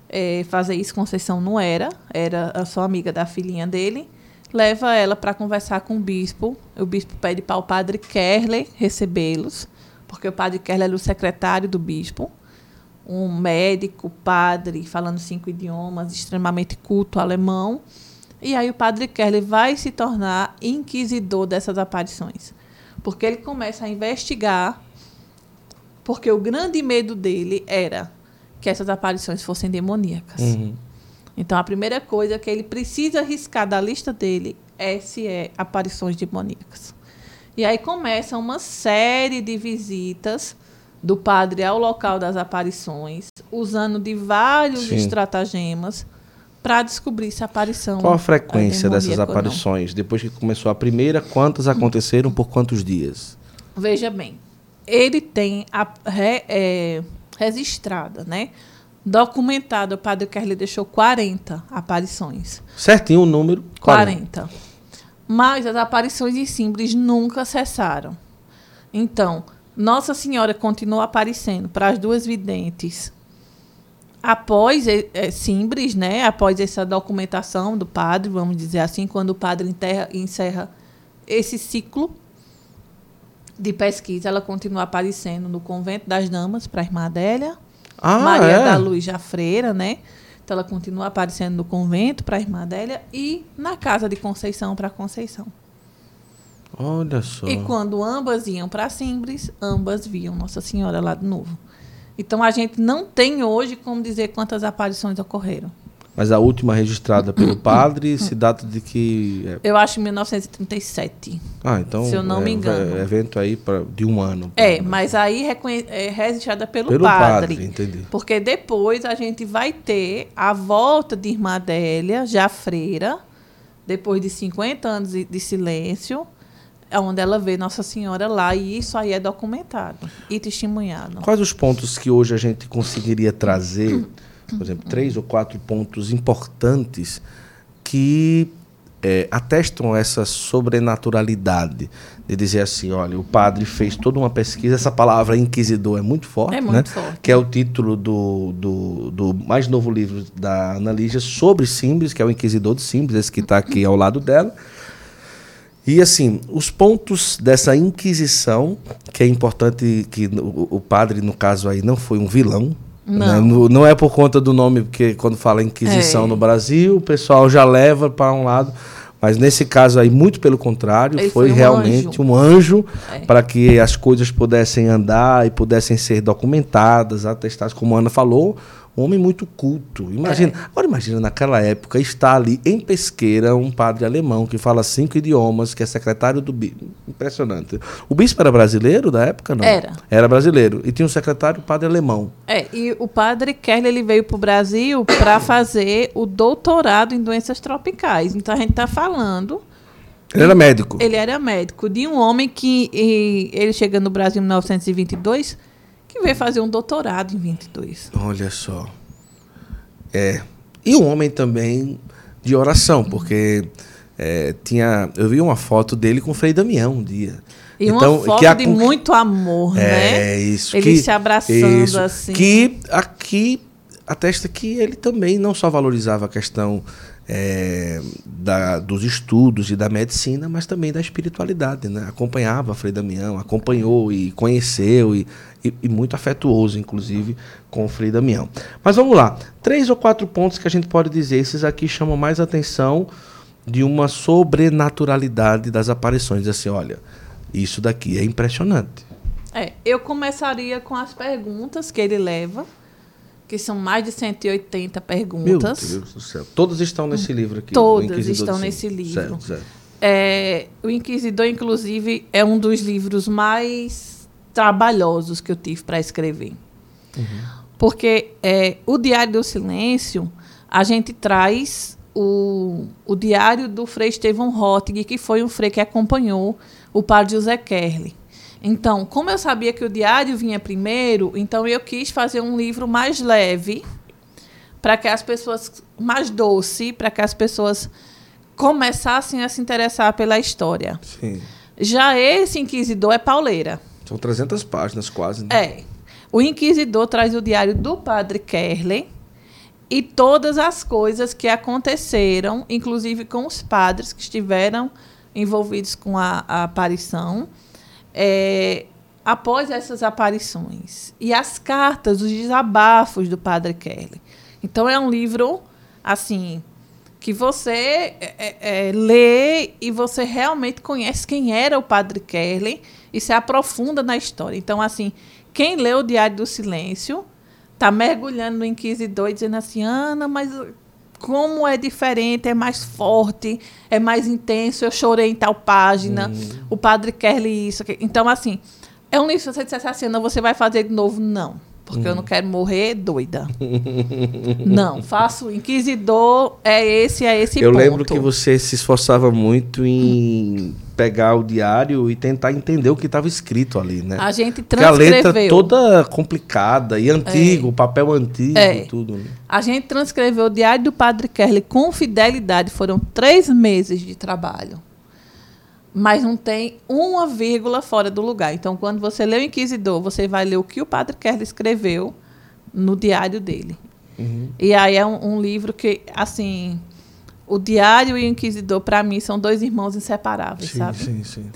eh, fazer isso. Conceição não era, era só amiga da filhinha dele. Leva ela para conversar com o bispo. O bispo pede para o padre Kerley recebê-los. Porque o padre Kerler era o secretário do bispo, um médico, padre, falando cinco idiomas, extremamente culto alemão. E aí o padre Kerler vai se tornar inquisidor dessas aparições. Porque ele começa a investigar, porque o grande medo dele era que essas aparições fossem demoníacas. Uhum. Então a primeira coisa que ele precisa riscar da lista dele é se é aparições demoníacas. E aí começa uma série de visitas do padre ao local das aparições, usando de vários Sim. estratagemas para descobrir se a aparição Qual a frequência dessas aparições? Depois que começou a primeira, quantas aconteceram por quantos dias? Veja bem, ele tem a, re- é, registrada, né? Documentado, o padre Kerley deixou 40 aparições. Certinho o número? 40. Mas as aparições em Simbres nunca cessaram. Então, Nossa Senhora continuou aparecendo para as duas videntes. Após eh, eh, Simbres, né, após essa documentação do padre, vamos dizer assim, quando o padre enterra- encerra esse ciclo de pesquisa, ela continua aparecendo no Convento das Damas para a irmã Adélia, Ah, Maria é? da Luz já freira, né? Então ela continua aparecendo no convento para a irmã Adélia e na casa de Conceição para Conceição. Olha só. E quando ambas iam para Simbres, ambas viam Nossa Senhora lá de novo. Então a gente não tem hoje como dizer quantas aparições ocorreram. Mas a última registrada pelo <coughs> padre se data de que. é- Eu acho em 1937. Ah, então. Se eu não me é, engano. é evento aí pra, de um ano. É, mas aí reconhe- é registrada pelo, Pelo padre. padre, entendi. Porque depois a gente vai ter a volta de Irmã Adélia, já freira, depois de 50 anos de, silêncio, onde ela vê Nossa Senhora lá, e isso aí é documentado e testemunhado. Quais os pontos que hoje a gente conseguiria trazer, por exemplo, três ou quatro pontos importantes que é, atestam essa sobrenaturalidade? De dizer assim, olha, o padre fez toda uma pesquisa, essa palavra inquisidor é muito forte, É né? muito forte. que é o título do, do, do mais novo livro da Ana Lígia sobre Simbres, que é o Inquisidor de Simbres, esse que está aqui ao lado dela. E assim, os pontos dessa Inquisição, que é importante que o, o padre, no caso aí, não foi um vilão. Não. né? Não é por conta do nome, porque quando fala Inquisição É. no Brasil, o pessoal já leva para um lado. Mas nesse caso aí, muito pelo contrário, foi, foi um realmente anjo. um anjo É. para que as coisas pudessem andar e pudessem ser documentadas, atestadas, como a Ana falou, um homem muito culto. Imagina, É. agora imagina naquela época estar ali em Pesqueira um padre alemão que fala cinco idiomas, que é secretário do bispo. Impressionante. O bispo era brasileiro da época, não? Era. Era brasileiro. E tinha um secretário padre alemão. É, e o padre Kerley ele veio para o Brasil para fazer o doutorado em doenças tropicais. Então a gente está falando Ele era médico. Ele era médico de um homem que ele chega no Brasil em 1922, que veio fazer um doutorado em 22. Olha só. É. E um homem também de oração, porque é, tinha. Eu vi uma foto dele com o Frei Damião um dia. E Então, uma foto que a de muito amor, né? É isso. Eles que, se abraçando assim. Que aqui atesta que ele também não só valorizava a questão é, da, dos estudos e da medicina, mas também da espiritualidade. Né? Acompanhava Frei Damião, acompanhou e conheceu, e, e, e muito afetuoso, inclusive, com o Frei Damião. Mas vamos lá. Três ou quatro pontos que a gente pode dizer. Esses aqui chamam mais atenção de uma sobrenaturalidade das aparições. Assim, olha, isso daqui é impressionante. É, eu começaria com as perguntas que ele leva, que são mais de 180 Meu perguntas. Deus do céu. Todas estão nesse livro aqui. Todas estão nesse livro. Certo, certo. É, o Inquisidor, inclusive, é um dos livros mais trabalhosos que eu tive para escrever. Porque é, o Diário do Silêncio, a gente traz o, o diário do Frei Estevão Rottig, que foi um frei que acompanhou o padre José Kerley. Então, como eu sabia que o diário vinha primeiro, então eu quis fazer um livro mais leve, para que as pessoas mais doce, para que as pessoas começassem a se interessar pela história. Sim. Já esse inquisidor é pauleira. São 300 páginas quase. Né? É. O inquisidor traz o diário do padre Kerley e todas as coisas que aconteceram, inclusive com os padres que estiveram envolvidos com a, a aparição. É, após essas aparições e as cartas, os desabafos do Padre Kelly. Então é um livro assim que você é, é, é, lê e você realmente conhece quem era o Padre Kelly e se aprofunda na história. Então assim, quem lê o Diário do Silêncio está mergulhando no Inquisidor e dizendo assim, Ana, mas como é diferente, é mais forte, é mais intenso. Eu chorei em tal página, uhum. o Padre Kelly isso. Então assim é um livro, se você dissesse assim, não, você vai fazer de novo, não. Porque eu não quero morrer doida. <laughs> não, faço inquisidor, é esse, é esse Eu ponto. lembro que você se esforçava muito em pegar o diário e tentar entender o que estava escrito ali, né? A gente transcreveu. Porque a letra toda complicada e antigo, é. papel antigo é. e tudo. Né? A gente transcreveu o diário do Padre Kerley com fidelidade. Foram três meses de trabalho mas não tem uma vírgula fora do lugar. Então, quando você lê o Inquisidor, você vai ler o que o Padre Kerr escreveu no diário dele. Uhum. E aí é um, um, livro que, assim, o diário e o Inquisidor, para mim, são dois irmãos inseparáveis, sim, sabe? Sim, sim.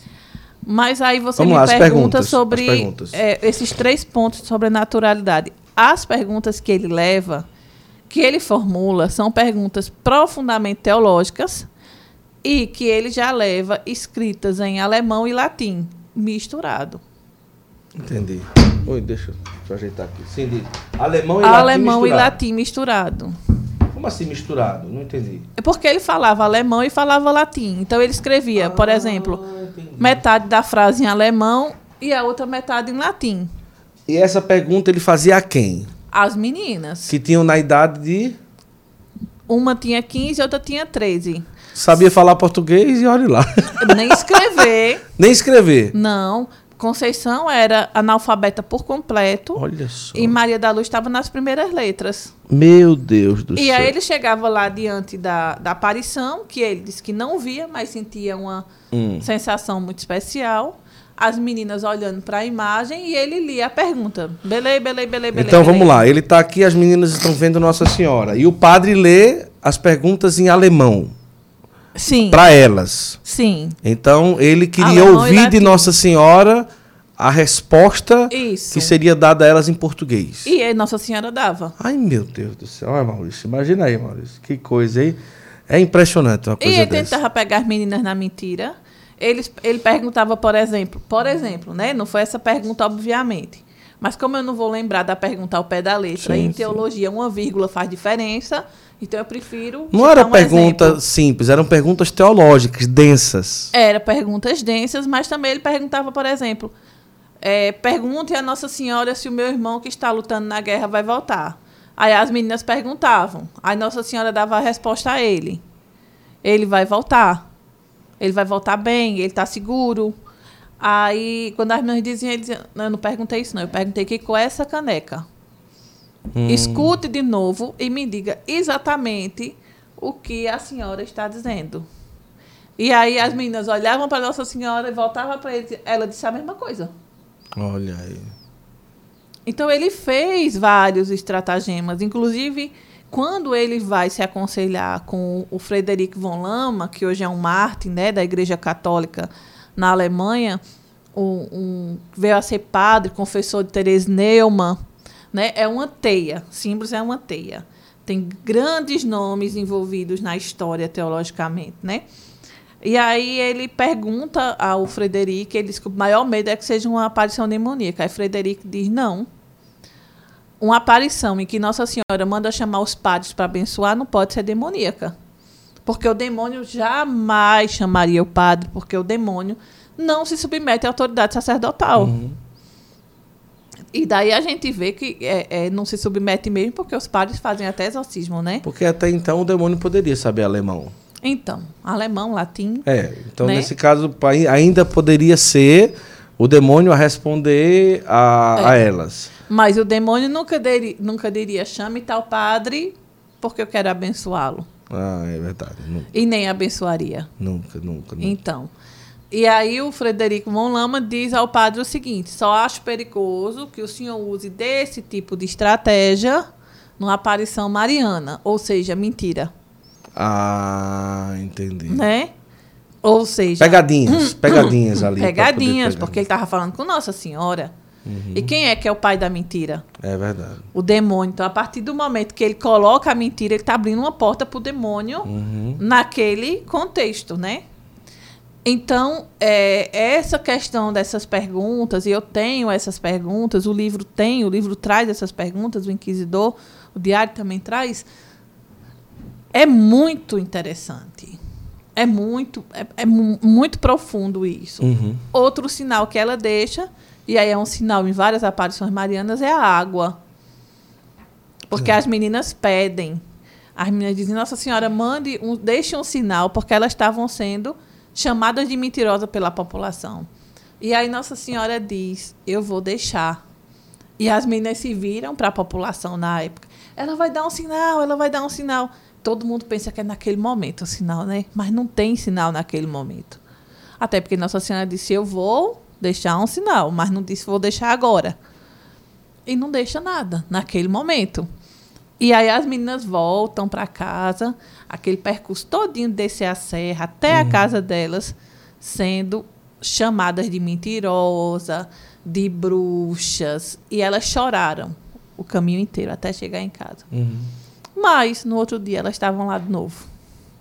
Mas aí você Vamos me lá, pergunta sobre é, esses três pontos sobre a naturalidade. As perguntas que ele leva, que ele formula, são perguntas profundamente teológicas, e que ele já leva escritas em alemão e latim, misturado. Entendi. Oi, deixa eu ajeitar aqui. Sim. Alemão e alemão latim Alemão e latim misturado. Como assim misturado? Não entendi. É porque ele falava alemão e falava latim. Então ele escrevia, ah, por exemplo, entendi. metade da frase em alemão e a outra metade em latim. E essa pergunta ele fazia a quem? As meninas. Que tinham na idade de. Uma tinha 15 e outra tinha 13. Sabia falar português e olhe lá. Nem escrever. <laughs> Nem escrever. Não. Conceição era analfabeta por completo. Olha só. E Maria da Luz estava nas primeiras letras. Meu Deus do e céu. E aí ele chegava lá diante da, da aparição, que ele disse que não via, mas sentia uma hum. sensação muito especial. As meninas olhando para a imagem e ele lia a pergunta. Beleza, beleza, beleza, beleza. Então vamos lá. Ele está aqui, as meninas estão vendo Nossa Senhora. E o padre lê as perguntas em alemão. Sim. Para elas. Sim. Então ele queria Alemão ouvir de Nossa Senhora a resposta Isso. que seria dada a elas em português. E aí Nossa Senhora dava. Ai, meu Deus do céu. Olha, Maurício, imagina aí, Maurício. Que coisa aí. É impressionante uma coisa E ele dessa. tentava pegar as meninas na mentira. Ele, ele perguntava, por exemplo, por exemplo, né? Não foi essa pergunta, obviamente. Mas como eu não vou lembrar da pergunta ao pé da letra, sim, em teologia sim. uma vírgula faz diferença, então eu prefiro. Não era um pergunta exemplo. simples, eram perguntas teológicas, densas. Era perguntas densas, mas também ele perguntava, por exemplo, é, pergunte a Nossa Senhora se o meu irmão que está lutando na guerra vai voltar. Aí as meninas perguntavam. Aí Nossa Senhora dava a resposta a ele. Ele vai voltar. Ele vai voltar bem, ele está seguro. Aí, quando as meninas diziam, ele dizia, não, eu não perguntei isso, não. Eu perguntei que com essa caneca. Hum. Escute de novo e me diga exatamente o que a senhora está dizendo. E aí as meninas olhavam para Nossa Senhora e voltavam para ele. Ela disse a mesma coisa. Olha aí. Então ele fez vários estratagemas, inclusive quando ele vai se aconselhar com o Frederic von Lama, que hoje é um Martin, né, da Igreja Católica na Alemanha, um, um, veio a ser padre, confessor de Therese Neumann, né? É uma teia. Símbolos é uma teia. Tem grandes nomes envolvidos na história teologicamente, né? E aí ele pergunta ao Frederico, ele diz que o maior medo é que seja uma aparição demoníaca. Aí Frederico diz, não. Uma aparição em que Nossa Senhora manda chamar os padres para abençoar não pode ser demoníaca. Porque o demônio jamais chamaria o padre, porque o demônio não se submete à autoridade sacerdotal. Uhum. E daí a gente vê que é, é, não se submete mesmo porque os padres fazem até exorcismo, né? Porque até então o demônio poderia saber alemão. Então, alemão, latim. É, então né? nesse caso ainda poderia ser o demônio a responder a, é. a elas. Mas o demônio nunca, deri, nunca diria chame tal padre porque eu quero abençoá-lo. Ah, é verdade. Nunca. E nem abençoaria. Nunca, nunca, nunca. Então. E aí o Frederico Von Lama diz ao padre o seguinte: só acho perigoso que o senhor use desse tipo de estratégia numa aparição mariana, ou seja, mentira. Ah, entendi. Né? Ou seja. Pegadinhas, <clears throat> pegadinhas ali. Pegadinhas, porque ele estava falando com Nossa Senhora. E quem é que é o pai da mentira? É verdade. O demônio. Então, a partir do momento que ele coloca a mentira, ele está abrindo uma porta para o demônio Uhum. naquele contexto, né? Então, é, essa questão dessas perguntas, e eu tenho essas perguntas, o livro tem, o livro traz essas perguntas, o Inquisidor, o Diário também traz, é muito interessante. É muito, é, é mu- muito profundo isso. Uhum. Outro sinal que ela deixa, e aí é um sinal em várias aparições marianas, é a água. Porque as meninas pedem. As meninas dizem, Nossa Senhora, mande um, deixe um sinal, porque elas estavam sendo chamadas de mentirosa pela população. E aí Nossa Senhora diz, eu vou deixar. E as meninas se viram para a população na época. Ela vai dar um sinal, ela vai dar um sinal. Todo mundo pensa que é naquele momento o sinal, né? Mas não tem sinal naquele momento. Até porque Nossa Senhora disse: Eu vou deixar um sinal, mas não disse vou deixar agora. E não deixa nada naquele momento. E aí as meninas voltam para casa, aquele percurso todinho de descer a serra até a casa delas, sendo chamadas de mentirosa, de bruxas. E elas choraram o caminho inteiro até chegar em casa. Uhum. Mas no outro dia elas estavam lá de novo.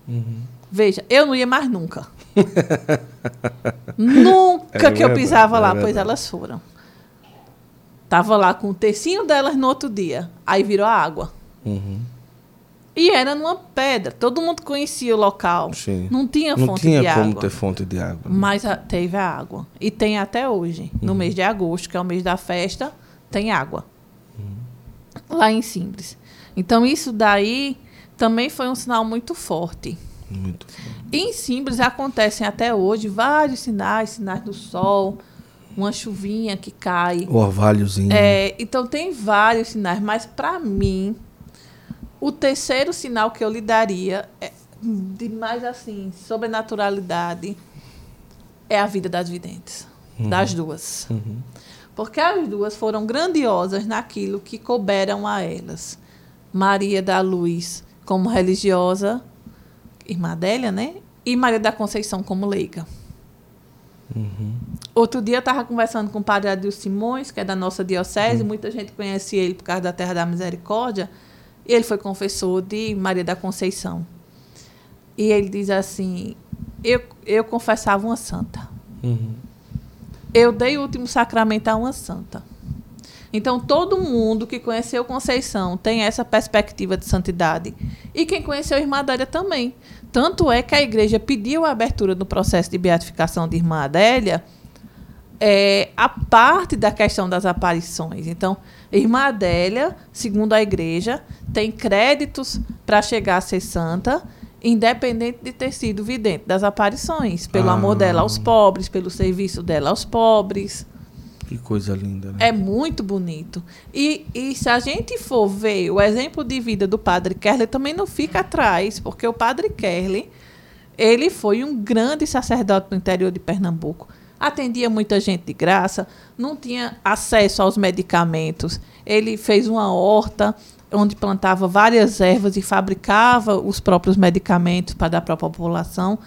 Uhum. Veja, eu não ia mais nunca. <laughs> nunca É que eu verdade, pisava é lá, verdade. pois elas foram. Tava lá com o tecinho delas no outro dia. Aí virou água. Uhum. E era numa pedra. Todo mundo conhecia o local. Sim. Não tinha Não fonte tinha de como água. ter fonte de água. Mas a- teve a água. E tem até hoje. No Uhum. mês de agosto, que é o mês da festa, tem água. Uhum. Lá em Simples. Então, isso daí também foi um sinal muito forte. Muito. E em Simples acontecem até hoje vários sinais, sinais do sol, uma chuvinha que cai. O orvalhozinho. É, então tem vários sinais, mas para mim o terceiro sinal que eu lhe daria é de mais assim sobrenaturalidade é a vida das videntes, das duas, Uhum. porque as duas foram grandiosas naquilo que couberam a elas. Maria da Luz como religiosa, irmã Adélia, né? E Maria da Conceição como leiga. Outro dia eu estava conversando com o padre Adil Simões, que é da nossa diocese, muita gente conhece ele por causa da Terra da Misericórdia, e ele foi confessor de Maria da Conceição. E ele diz assim: eu, eu confessava uma santa. Uhum. Eu dei o último sacramento a uma santa. Então, todo mundo que conheceu Conceição tem essa perspectiva de santidade. E quem conheceu Irmã Adélia também. Tanto é que a igreja pediu a abertura do processo de beatificação de Irmã Adélia é, a parte da questão das aparições. Então, Irmã Adélia, segundo a igreja, tem créditos para chegar a ser santa, independente de ter sido vidente das aparições, pelo Ah. amor dela aos pobres, pelo serviço dela aos pobres. Que coisa linda, né? É muito bonito. E, e se a gente for ver o exemplo de vida do padre Kerley, também não fica atrás, porque o padre Kerley, ele foi um grande sacerdote no interior de Pernambuco. Atendia muita gente de graça, não tinha acesso aos medicamentos. Ele fez uma horta onde plantava várias ervas e fabricava os próprios medicamentos para dar para a população.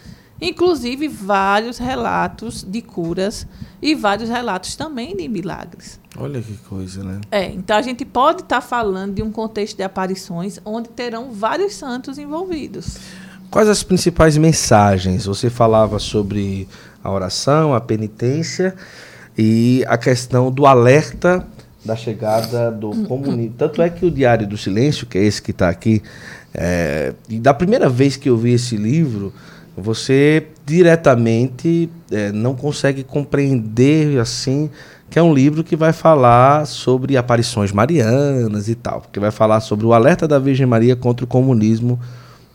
Inclusive vários relatos de curas e vários relatos também de milagres. Olha que coisa, né? É, então a gente pode estar falando de um contexto de aparições onde terão vários santos envolvidos. Quais as principais mensagens? Você falava sobre a oração, a penitência e a questão do alerta da chegada do comunismo. Tanto é que o Diário do Silêncio, que é esse que está aqui, é, da primeira vez que eu vi esse livro, você diretamente é, não consegue compreender assim que é um livro que vai falar sobre aparições marianas e tal, porque vai falar sobre o alerta da Virgem Maria contra o comunismo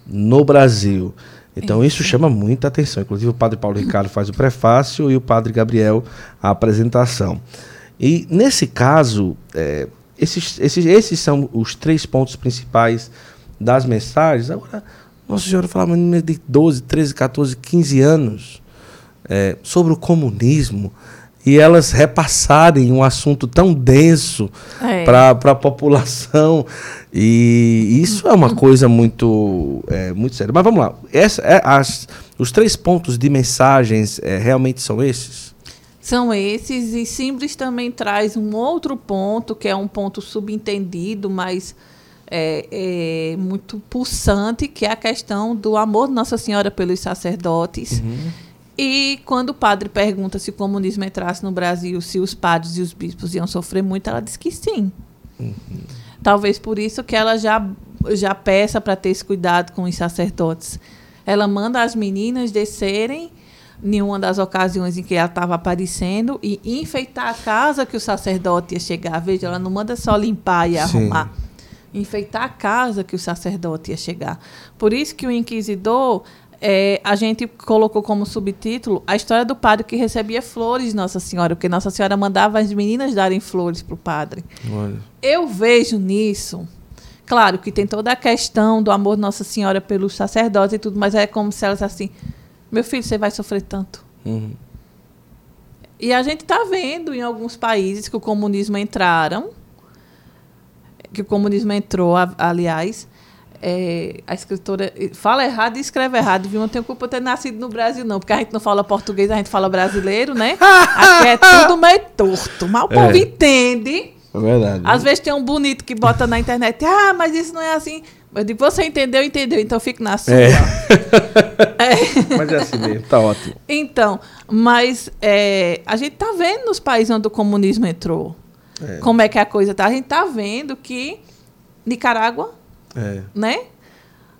no Brasil. Então isso chama muita atenção. Inclusive o Padre Paulo Ricardo faz o prefácio e o Padre Gabriel a apresentação. E nesse caso, é, esses, esses, esses são os três pontos principais das mensagens. Agora, Nossa Senhora falava de 12, 13, 14, 15 anos é, sobre o comunismo e elas repassarem um assunto tão denso É. para a população. E isso é uma coisa muito, é, muito séria. Mas vamos lá. Essa, é, as, Os três pontos de mensagens é, realmente são esses? São esses, e Simples também traz um outro ponto, que é um ponto subentendido, mas é, é, muito pulsante, que é a questão do amor de Nossa Senhora pelos sacerdotes. Uhum. E quando o padre pergunta se o comunismo entrasse no Brasil, se os padres e os bispos iam sofrer muito, ela diz que sim. Uhum. Talvez por isso que ela já, já peça para ter esse cuidado com os sacerdotes. Ela manda as meninas descerem em uma das ocasiões em que ela estava aparecendo e enfeitar a casa que o sacerdote ia chegar. Veja, ela não manda só limpar e arrumar enfeitar a casa que o sacerdote ia chegar. Por isso que o inquisidor, é, a gente colocou como subtítulo a história do padre que recebia flores de Nossa Senhora, porque Nossa Senhora mandava as meninas darem flores para o padre. Olha. Eu vejo nisso. Claro que tem toda a questão do amor de Nossa Senhora pelos sacerdotes e tudo, mas é como se elas assim, meu filho, você vai sofrer tanto. Uhum. E a gente está vendo em alguns países que o comunismo entraram que o comunismo entrou, aliás, é, a escritora fala errado e escreve errado, viu? Não tenho culpa de ter nascido no Brasil, não, porque a gente não fala português, a gente fala brasileiro, né? Aqui é tudo meio torto, mas o povo é. entende. É verdade. Às vezes tem um bonito que bota na internet, ah, mas isso não é assim. Eu digo, você entendeu, entendeu, então fique na sua. É. <laughs> é. Mas é assim mesmo, tá ótimo. Então, mas é, a gente tá vendo nos países onde o comunismo entrou. É. Como é que a coisa tá? A gente tá vendo que Nicarágua, é. né?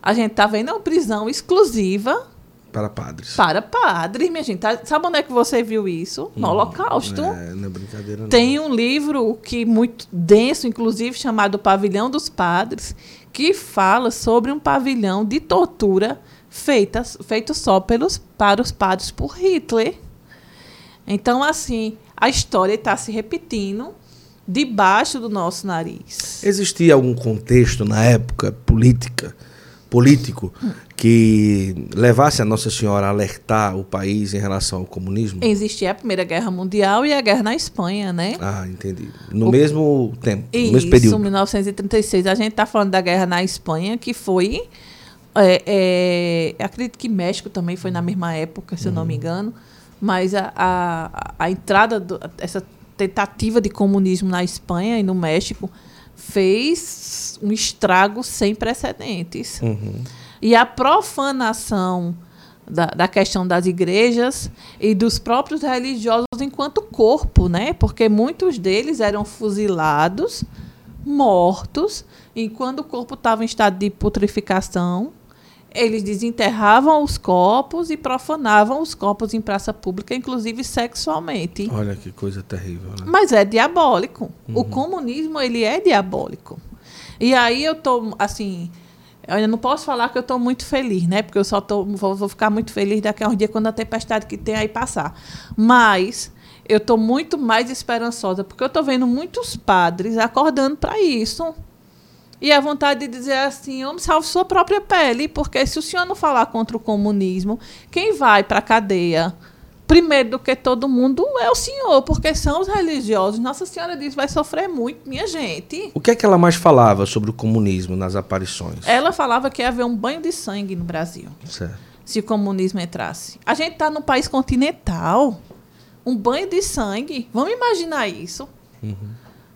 A gente tá vendo uma prisão exclusiva para padres. Para padres, minha gente. Tá, sabe onde é que você viu isso? No hum, Holocausto. É, não é brincadeira, não. Tem um livro que muito denso, inclusive, chamado Pavilhão dos Padres, que fala sobre um pavilhão de tortura feita, feito só pelos, para os padres por Hitler. Então, assim, a história está se repetindo debaixo do nosso nariz. Existia algum contexto na época política, político, que levasse a Nossa Senhora a alertar o país em relação ao comunismo? Existia a Primeira Guerra Mundial e a guerra na Espanha, né? Ah, entendi. No o... mesmo tempo, Isso, no mesmo período. Isso, 1936. A gente está falando da guerra na Espanha, que foi... É, é, acredito que México também foi na mesma época, se uhum. eu não me uhum. engano. Mas a, a, a entrada, do, essa tentativa de comunismo na Espanha e no México fez um estrago sem precedentes. Uhum. E a profanação da, da, questão das igrejas e dos próprios religiosos enquanto corpo, né? Porque muitos deles eram fuzilados, mortos, e quando o corpo estava em estado de putrificação, eles desenterravam os corpos e profanavam os corpos em praça pública, inclusive sexualmente. Olha que coisa terrível. Né? Mas é diabólico. Uhum. O comunismo ele é diabólico. E aí eu tô assim, eu não posso falar que eu estou muito feliz, né? Porque eu só tô, vou, vou, ficar muito feliz daqui a um dia quando a tempestade que tem aí passar. Mas eu estou muito mais esperançosa porque eu estou vendo muitos padres acordando para isso. E a vontade de dizer assim, homem, salve sua própria pele, porque se o senhor não falar contra o comunismo, quem vai para a cadeia primeiro do que todo mundo é o senhor, porque são os religiosos. Nossa Senhora diz vai sofrer muito, minha gente. O que é que ela mais falava sobre o comunismo nas aparições? Ela falava que ia haver um banho de sangue no Brasil. Certo. Se o comunismo entrasse. A gente está num país continental. Um banho de sangue. Vamos imaginar isso. Uhum.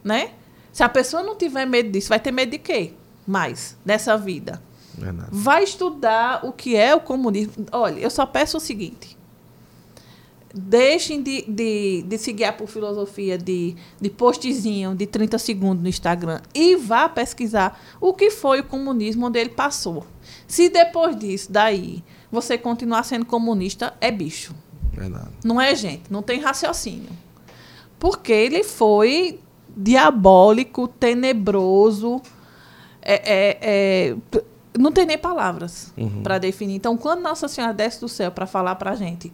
Né? Se a pessoa não tiver medo disso, vai ter medo de quê? Mais dessa vida. É vai estudar o que é o comunismo. Olha, eu só peço o seguinte: deixem de, de, de se guiar por filosofia de, de postzinho de 30 segundos no Instagram e vá pesquisar o que foi o comunismo onde ele passou. Se depois disso, daí, você continuar sendo comunista, é bicho. Verdade. Não é gente, não tem raciocínio. Porque ele foi diabólico, tenebroso. É, é, é, não tem nem palavras uhum. para definir. Então, quando Nossa Senhora desce do céu para falar para a gente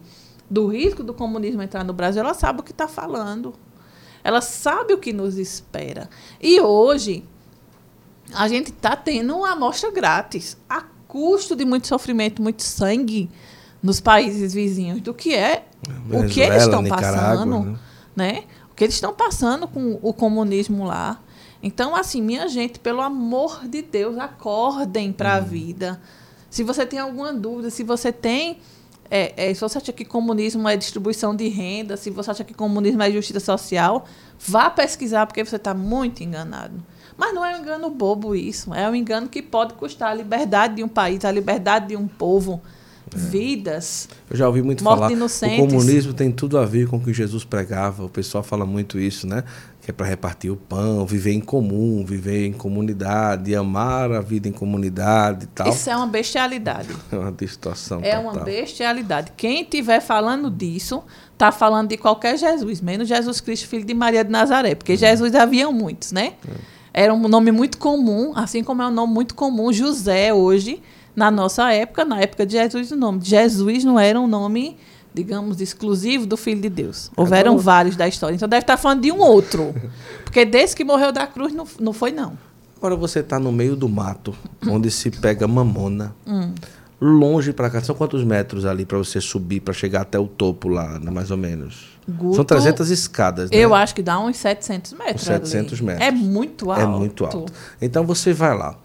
do risco do comunismo entrar no Brasil, ela sabe o que está falando. Ela sabe o que nos espera. E hoje, a gente está tendo uma amostra grátis, a custo de muito sofrimento, muito sangue nos países vizinhos, do que é Venezuela, o que eles estão passando. Né? né? Que eles estão passando com o comunismo lá. Então, assim, minha gente, pelo amor de Deus, acordem para a uhum. vida. Se você tem alguma dúvida, se você tem é, é, se você acha que comunismo é distribuição de renda, se você acha que comunismo é justiça social, vá pesquisar, porque você está muito enganado. Mas não é um engano bobo isso. É um engano que pode custar a liberdade de um país, a liberdade de um povo. Vidas. Eu já ouvi muito falar. O comunismo tem tudo a ver com o que Jesus pregava. O pessoal fala muito isso, né? Que é para repartir o pão, viver em comum, viver em comunidade, amar a vida em comunidade e tal. Isso é uma bestialidade. <laughs> É uma distorção. É total. uma bestialidade. Quem estiver falando disso, está falando de qualquer Jesus, menos Jesus Cristo, filho de Maria de Nazaré. Porque é. Jesus havia muitos, né? É. Era um nome muito comum, assim como é um nome muito comum José hoje, na nossa época, na época de Jesus, o nome de Jesus não era um nome, digamos, exclusivo do Filho de Deus. Houveram Agora... vários da história. Então deve estar falando de um outro. Porque desse que morreu da cruz não, não foi, não. Agora você está no meio do mato, onde se pega mamona. Hum longe para cá. São quantos metros ali para você subir para chegar até o topo lá, né, mais ou menos? Guto, São 300 escadas, né? Eu acho que dá uns 700 metros. Uns 700 ali. metros. É muito alto. É muito alto. Então você vai lá.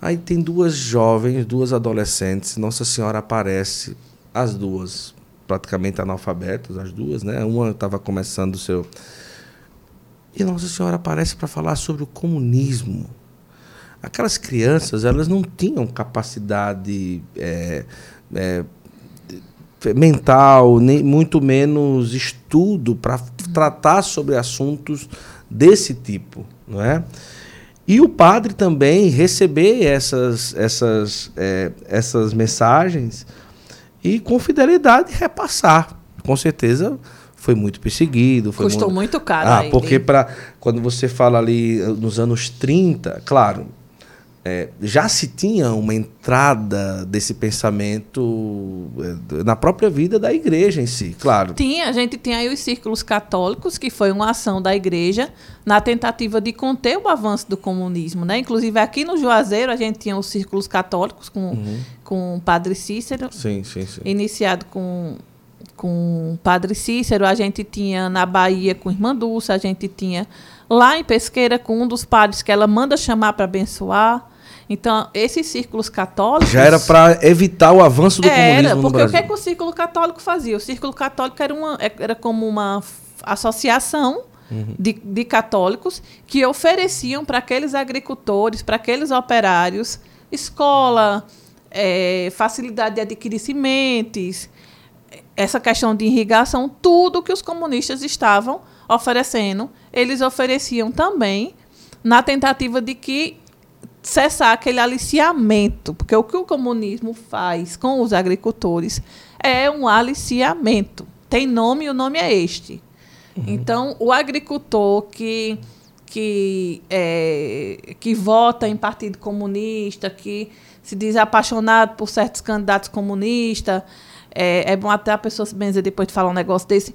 Aí tem duas jovens, duas adolescentes. Nossa Senhora aparece, as duas, praticamente analfabetas, as duas, né? Uma estava começando o seu. E Nossa Senhora aparece para falar sobre o comunismo aquelas crianças elas não tinham capacidade é, é, mental, nem muito menos estudo para tratar sobre assuntos desse tipo, não é? E o padre também receber essas, essas, é, essas mensagens e com fidelidade repassar. Com certeza foi muito perseguido. Foi Custou muito, muito caro. Ah, porque para quando você fala ali nos anos 30, claro, é, já se tinha uma entrada desse pensamento é, na própria vida da igreja em si, claro. Tinha, a gente tem aí os círculos católicos, que foi uma ação da igreja na tentativa de conter o avanço do comunismo. Né? Inclusive, aqui no Juazeiro, a gente tinha os círculos católicos com, uhum. com o padre Cícero, sim, sim, sim. iniciado com, com o padre Cícero, a gente tinha na Bahia com Irmã Dulce, a gente tinha lá em Pesqueira com um dos padres que ela manda chamar para abençoar. Então, esses círculos católicos. Já era para evitar o avanço do era, comunismo no Brasil. Porque o que, é que o círculo católico fazia? O círculo católico era, uma, era como uma associação uhum. de, de católicos que ofereciam para aqueles agricultores, para aqueles operários, escola, é, facilidade de adquirir sementes, essa questão de irrigação, tudo que os comunistas estavam oferecendo, eles ofereciam também na tentativa de que cessar aquele aliciamento, porque o que o comunismo faz com os agricultores é um aliciamento. Tem nome e o nome é este. Uhum. Então, o agricultor que que, é, que vota em partido comunista, que se diz apaixonado por certos candidatos comunistas, é, é bom até a pessoa se benzer depois de falar um negócio desse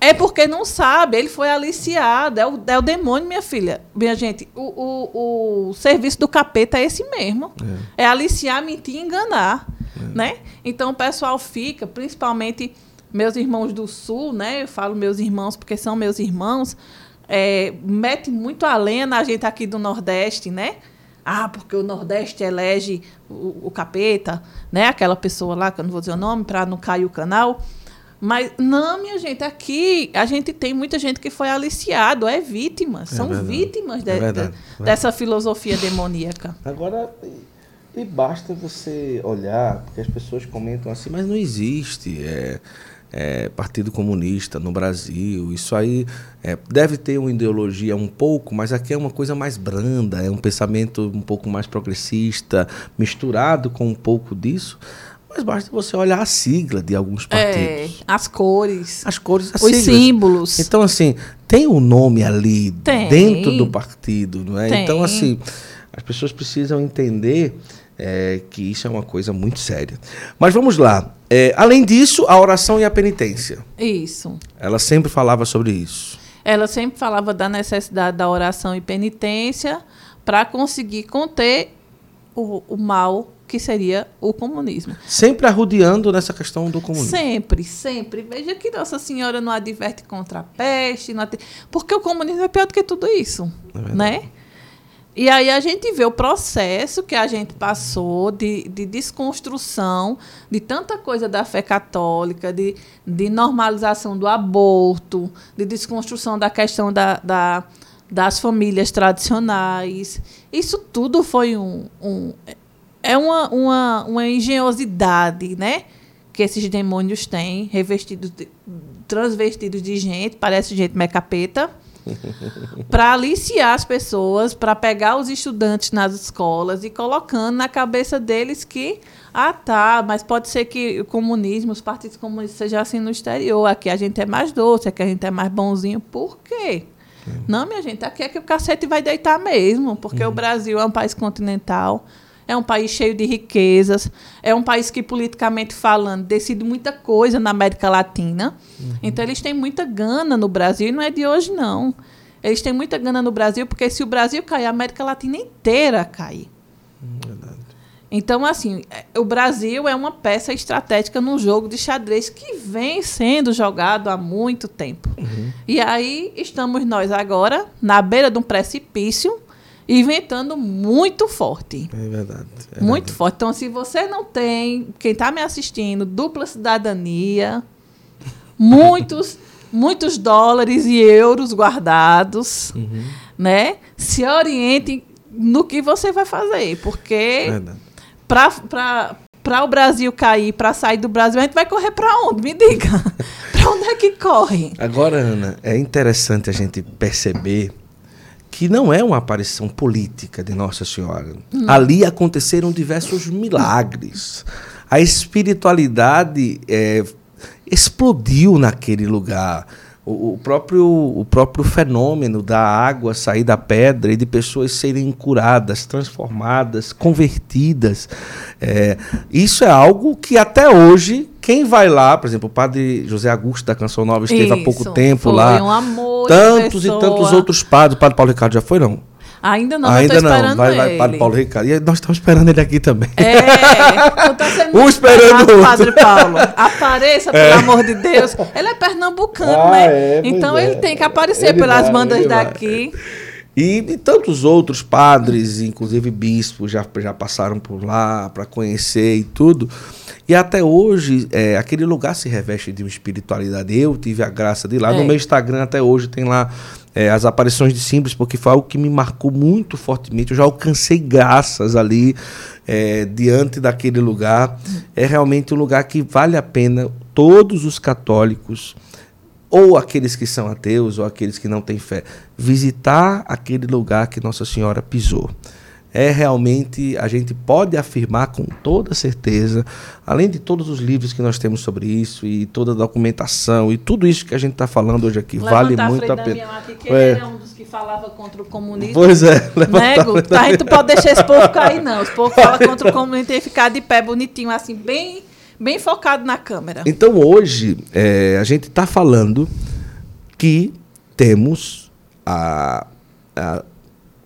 é porque não sabe, ele foi aliciado. É o, é o demônio, minha filha. Minha gente, o, o, o serviço do capeta é esse mesmo. É, é aliciar, mentir e enganar. É. Né? Então o pessoal fica, principalmente meus irmãos do sul, né? Eu falo meus irmãos porque são meus irmãos. É, mete muito a lenha na gente aqui do Nordeste, né? Ah, porque o Nordeste elege o, o capeta, né? Aquela pessoa lá, que eu não vou dizer o nome, para não cair o canal. Mas não, minha gente, aqui a gente tem muita gente que foi aliciado, é vítima, é são verdade. vítimas de, é de, dessa filosofia demoníaca. Agora, e basta você olhar, porque as pessoas comentam assim, mas não existe é, é, Partido Comunista no Brasil. Isso aí é, deve ter uma ideologia um pouco, mas aqui é uma coisa mais branda, é um pensamento um pouco mais progressista, misturado com um pouco disso. Mas basta você olhar a sigla de alguns é, partidos. É, as cores. As cores, as Os siglas. símbolos. Então, assim, tem um nome ali tem. dentro do partido, não é? Tem. Então, assim, as pessoas precisam entender é, que isso é uma coisa muito séria. Mas vamos lá. É, além disso, a oração e a penitência. Isso. Ela sempre falava sobre isso. Ela sempre falava da necessidade da oração e penitência para conseguir conter o, o mal que seria o comunismo. Sempre arrodeando nessa questão do comunismo. Sempre, sempre. Veja que Nossa Senhora não adverte contra a peste, não porque o comunismo é pior do que tudo isso, é né? E aí a gente vê o processo que a gente passou de, de desconstrução de tanta coisa da fé católica, de, de normalização do aborto, de desconstrução da questão da, da das famílias tradicionais. Isso tudo foi um. um é uma, uma, uma engenhosidade, né? Que esses demônios têm, revestidos, de, transvestidos de gente, parece gente mecapeta <laughs> para aliciar as pessoas, para pegar os estudantes nas escolas e colocando na cabeça deles que, ah, tá, mas pode ser que o comunismo, os partidos comunistas sejam assim no exterior, aqui a gente é mais doce, aqui a gente é mais bonzinho. Por quê? Não, minha gente, aqui é que o cacete vai deitar mesmo, porque uhum. o Brasil é um país continental, é um país cheio de riquezas, é um país que, politicamente falando, decide muita coisa na América Latina. Uhum. Então, eles têm muita gana no Brasil, e não é de hoje, não. Eles têm muita gana no Brasil, porque se o Brasil cair, a América Latina inteira cai. Verdade. Então, assim, o Brasil é uma peça estratégica num jogo de xadrez que vem sendo jogado há muito tempo. Uhum. E aí estamos nós agora na beira de um precipício inventando muito forte. É verdade. É muito verdade. forte. Então, se você não tem, quem está me assistindo, dupla cidadania, muitos, <laughs> muitos dólares e euros guardados, uhum. né? Se oriente no que você vai fazer, porque para para o Brasil cair, para sair do Brasil, a gente vai correr para onde? Me diga. <laughs> para onde é que corre? Agora, Ana, é interessante a gente perceber que não é uma aparição política de Nossa Senhora. Hum. Ali aconteceram diversos milagres. A espiritualidade é, explodiu naquele lugar. O, o, próprio, o próprio fenômeno da água sair da pedra e de pessoas serem curadas, transformadas, convertidas. É, isso é algo que até hoje, quem vai lá, por exemplo, o padre José Augusto da Canção Nova esteve isso, há pouco tempo foi lá. Um amor tantos e tantos outros padres. O padre Paulo Ricardo já foi, não? Ainda não, Ainda não. Vai, vai, Padre Paulo Ricardo. E nós estamos esperando ele aqui também. É, sendo <laughs> um esperando o outro. Padre Paulo. Apareça, pelo é. amor de Deus. Ele é pernambucano, ah, né? É, então ele é. tem que aparecer ele pelas vai, bandas daqui. E, e, tantos outros padres, inclusive bispos, já, já passaram por lá para conhecer e tudo. E até hoje, é, aquele lugar se reveste de uma espiritualidade. Eu tive a graça de ir lá. É. No meu Instagram, até hoje, tem lá é, as aparições de Simples, porque foi algo que me marcou muito fortemente. Eu já alcancei graças ali, é, diante daquele lugar. É realmente um lugar que vale a pena todos os católicos, ou aqueles que são ateus, ou aqueles que não têm fé, visitar aquele lugar que Nossa Senhora pisou é realmente, a gente pode afirmar com toda certeza, além de todos os livros que nós temos sobre isso e toda a documentação e tudo isso que a gente está falando hoje aqui, vale muito a pena. Aqui, que é. ele é um dos que falava contra o comunismo. Pois é. Nego, tá, a gente pode deixar esse povo cair, não. Os povos falam contra o comunismo e ficar de pé bonitinho, assim, bem, bem focado na câmera. Então hoje, é, a gente está falando que temos a, a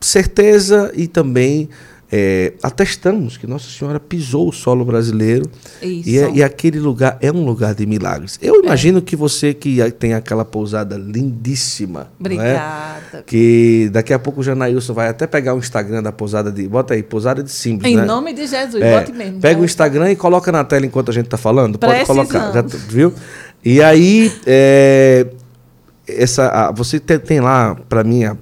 certeza e também é, atestamos que Nossa Senhora pisou o solo brasileiro e, é, e, aquele lugar é um lugar de milagres. Eu é. imagino que você que tem aquela pousada lindíssima. É? Obrigada. Que daqui a pouco o Janailson vai até pegar o Instagram da pousada de. Bota aí, pousada de Simples. Em né? nome de Jesus, é, bote mesmo. Pega o Instagram e coloca na tela enquanto a gente está falando. Pode colocar. Já, viu? E aí, é, essa, você tem, tem lá, para mim, a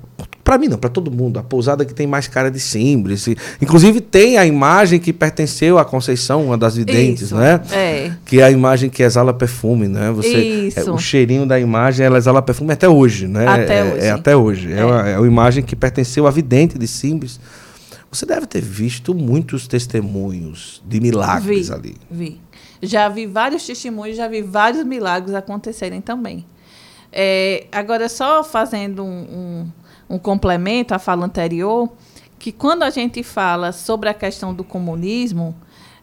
para mim não, para todo mundo. A pousada que tem mais cara de Simbres. Inclusive tem a imagem que pertenceu à Conceição, uma das videntes, Isso, né? É. Que é a imagem que exala perfume, né? Você, Isso. É, o cheirinho da imagem, ela exala perfume até hoje, né? Até é, hoje. É, até hoje. É. É, uma, é uma imagem que pertenceu à vidente de Simbres. Você deve ter visto muitos testemunhos de milagres vi, ali. Vi. Já vi vários testemunhos, já vi vários milagres acontecerem também. É, agora, só fazendo um, um um complemento à fala anterior, que quando a gente fala sobre a questão do comunismo,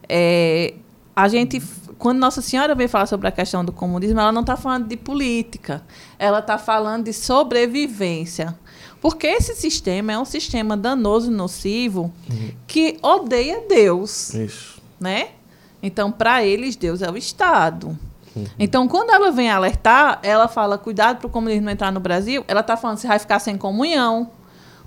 é, a gente, quando Nossa Senhora vem falar sobre a questão do comunismo, ela não está falando de política, ela está falando de sobrevivência. Porque esse sistema é um sistema danoso e nocivo uhum. que odeia Deus. Isso. Né? Então, para eles, Deus é o Estado. Uhum. Então, quando ela vem alertar, ela fala: cuidado para o comunismo não entrar no Brasil. Ela está falando: você vai ficar sem comunhão,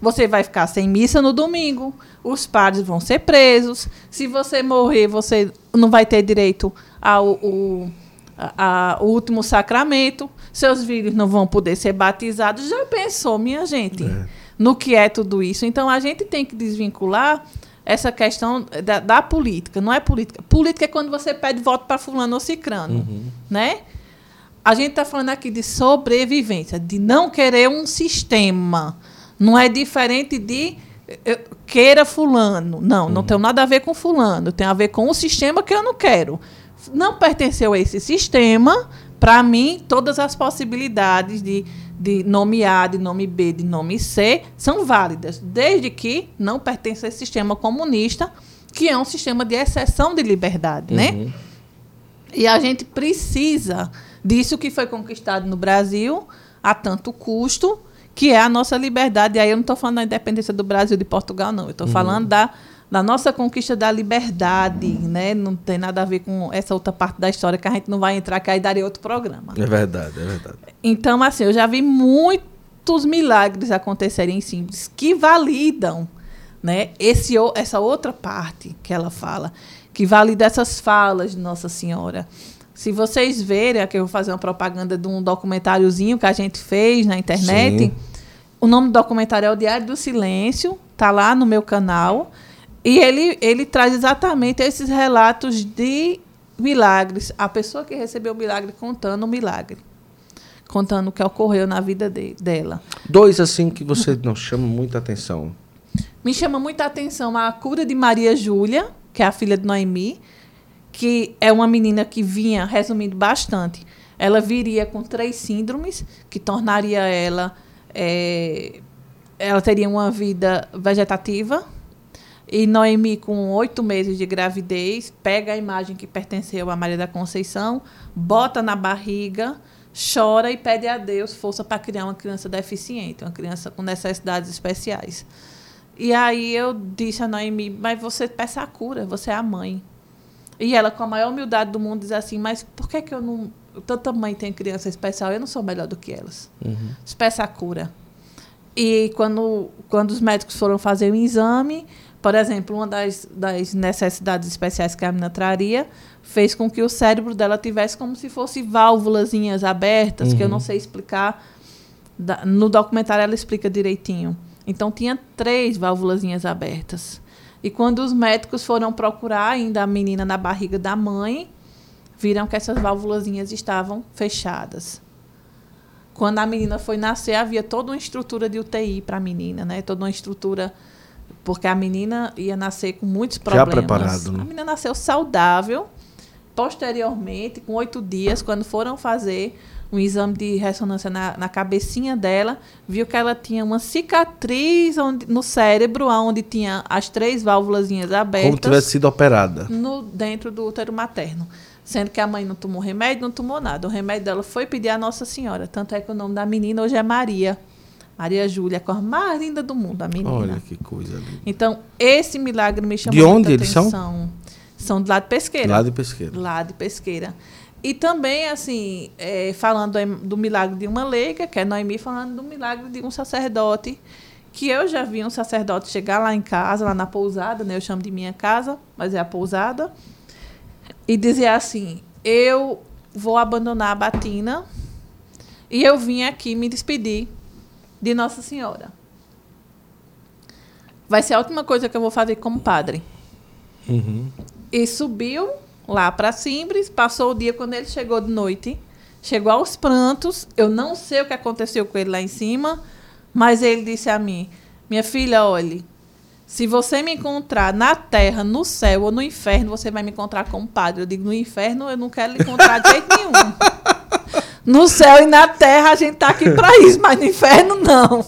você vai ficar sem missa no domingo, os padres vão ser presos. Se você morrer, você não vai ter direito ao, o, a, a, o último sacramento. Seus filhos não vão poder ser batizados. Já pensou, minha gente, é. no que é tudo isso? Então a gente tem que desvincular essa questão da, da, política. Não é política. Política é quando você pede voto para fulano ou cicrano, uhum. né? A gente está falando aqui de sobrevivência, de não querer um sistema. Não é diferente de queira fulano. Não, uhum. não tem nada a ver com fulano. Tem a ver com o sistema que eu não quero. Não pertenceu a esse sistema. Para mim, todas as possibilidades de de nome A, de nome B, de nome C, são válidas, desde que não pertence a esse sistema comunista, que é um sistema de exceção de liberdade, né? uhum. né? E a gente precisa disso que foi conquistado no Brasil a tanto custo, que é a nossa liberdade. E aí eu não estou falando da independência do Brasil de Portugal, não. Eu estou uhum. falando da da nossa conquista da liberdade, né? Não tem nada a ver com essa outra parte da história que a gente não vai entrar, que aí daria outro programa. É verdade, é verdade. Então, assim, eu já vi muitos milagres acontecerem em Simples que validam, né? Esse, essa outra parte que ela fala, que valida essas falas de Nossa Senhora. Se vocês verem, aqui eu vou fazer uma propaganda de um documentáriozinho que a gente fez na internet. Sim. O nome do documentário é O Diário do Silêncio, tá lá no meu canal. E ele, ele traz exatamente esses relatos de milagres. A pessoa que recebeu o milagre contando o milagre. Contando o que ocorreu na vida de, dela. Dois, assim, que você <laughs> não chama muita atenção. Me chama muita atenção a cura de Maria Júlia, que é a filha de Noemi, que é uma menina que vinha, resumindo bastante, ela viria com três síndromes, que tornaria ela. É, ela teria uma vida vegetativa, e Noemi, com oito meses de gravidez, pega a imagem que pertenceu a Maria da Conceição, bota na barriga, chora e pede a Deus força para criar uma criança deficiente, uma criança com necessidades especiais. E aí eu disse a Noemi, mas você peça a cura, você é a mãe. E ela, com a maior humildade do mundo, diz assim, mas por que, que eu não. Tanta mãe tem criança especial, eu não sou melhor do que elas. Uhum. Peça a cura. E quando, quando os médicos foram fazer o exame, por exemplo, uma das, das necessidades especiais que a menina traria fez com que o cérebro dela tivesse como se fosse válvulazinhas abertas, uhum. que eu não uhum. sei explicar. No documentário ela explica direitinho. Então tinha três válvulazinhas abertas. E quando os médicos foram procurar ainda a menina na barriga da mãe, viram que essas válvulazinhas estavam fechadas. Quando a menina foi nascer, havia toda uma estrutura de UTI para a menina, né? Toda uma estrutura porque a menina ia nascer com muitos problemas. Já preparado, né? A menina nasceu saudável. Posteriormente, com oito dias, quando foram fazer um exame de ressonância na, na cabecinha dela, viu que ela tinha uma cicatriz onde, no cérebro, onde tinha as três válvulas abertas. Como tivesse sido operada. No, dentro do útero materno. Sendo que a mãe não tomou remédio, não tomou nada. O remédio dela foi pedir a Nossa Senhora. Tanto é que o nome da menina hoje é Maria. Maria Júlia, a cor mais linda do mundo, a menina. Olha que coisa linda. Então, esse milagre me chamou de onde muita eles atenção. São? São de lá de Pesqueira. Lá de Pesqueira. Lá de Pesqueira. E também, assim, é, falando do milagre de uma leiga, que é Noemi falando do milagre de um sacerdote, que eu já vi um sacerdote chegar lá em casa, lá na pousada, né? Eu chamo de minha casa, mas é a pousada, e dizer assim: eu vou abandonar a batina e eu vim aqui me despedir de Nossa Senhora. Vai ser a última coisa que eu vou fazer como padre. Uhum. E subiu lá para Simbres, passou o dia quando ele chegou de noite. Chegou aos prantos. Eu não sei o que aconteceu com ele lá em cima, mas ele disse a mim: Minha filha, olhe, se você me encontrar na terra, no céu ou no inferno, você vai me encontrar como padre. Eu digo: No inferno eu não quero lhe encontrar de jeito nenhum. <laughs> No céu e na terra a gente tá aqui para <laughs> isso, mas no inferno não.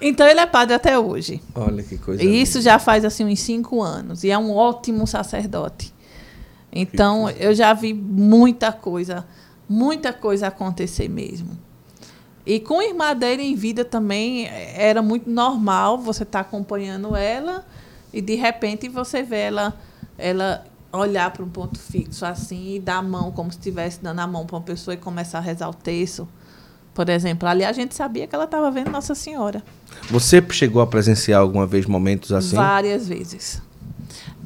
Então ele é padre até hoje. Olha que coisa. E isso já faz assim uns cinco anos. E é um ótimo sacerdote. Então eu já vi muita coisa, muita coisa acontecer mesmo. E com a irmã dele em vida também era muito normal você estar tá acompanhando ela e de repente você vê ela, ela olhar para um ponto fixo assim e dar a mão como se estivesse dando a mão para uma pessoa e começar a rezar o texto. Por exemplo, ali a gente sabia que ela estava vendo Nossa Senhora. Você chegou a presenciar alguma vez momentos assim? Várias vezes.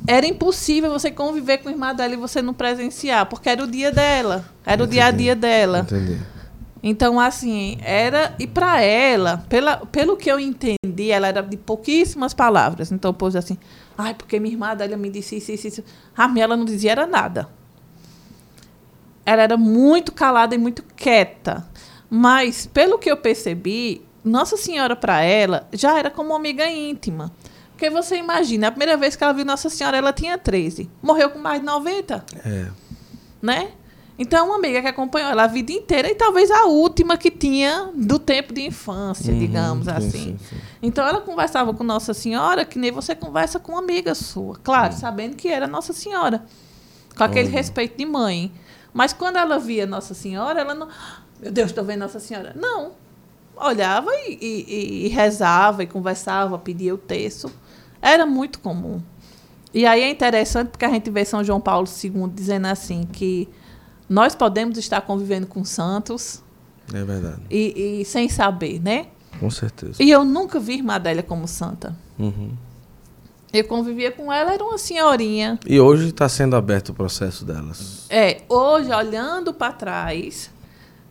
Era impossível você conviver com a irmã dela e você não presenciar, porque era o dia dela, era Entendi. o dia a dia dela. Entendi. Então, assim, era. E para ela, pela, pelo que eu entendi, ela era de pouquíssimas palavras. Então, pôs assim, ai, porque minha irmã dela me disse isso, isso, isso. A minha ela não dizia era nada. Ela era muito calada e muito quieta. Mas, pelo que eu percebi, Nossa Senhora para ela já era como uma amiga íntima. Porque você imagina, a primeira vez que ela viu Nossa Senhora, ela tinha 13. Morreu com mais de 90. É. Né? Então, uma amiga que acompanhou ela a vida inteira e talvez a última que tinha do tempo de infância, uhum, digamos sim, assim. Sim, sim. Então, ela conversava com Nossa Senhora que nem você conversa com uma amiga sua. Claro, sabendo que era Nossa Senhora. Com aquele respeito de mãe. Mas quando ela via Nossa Senhora, ela não. Meu Deus, estou vendo Nossa Senhora. Não. Olhava e, e, e rezava e conversava, pedia o texto. Era muito comum. E aí é interessante porque a gente vê São João Paulo II dizendo assim que nós podemos estar convivendo com santos. É verdade. E, e sem saber, né? Com certeza. E eu nunca vi Irmã Adélia como santa. Uhum. Eu convivia com ela, era uma senhorinha. E hoje está sendo aberto o processo delas. É, hoje, olhando para trás,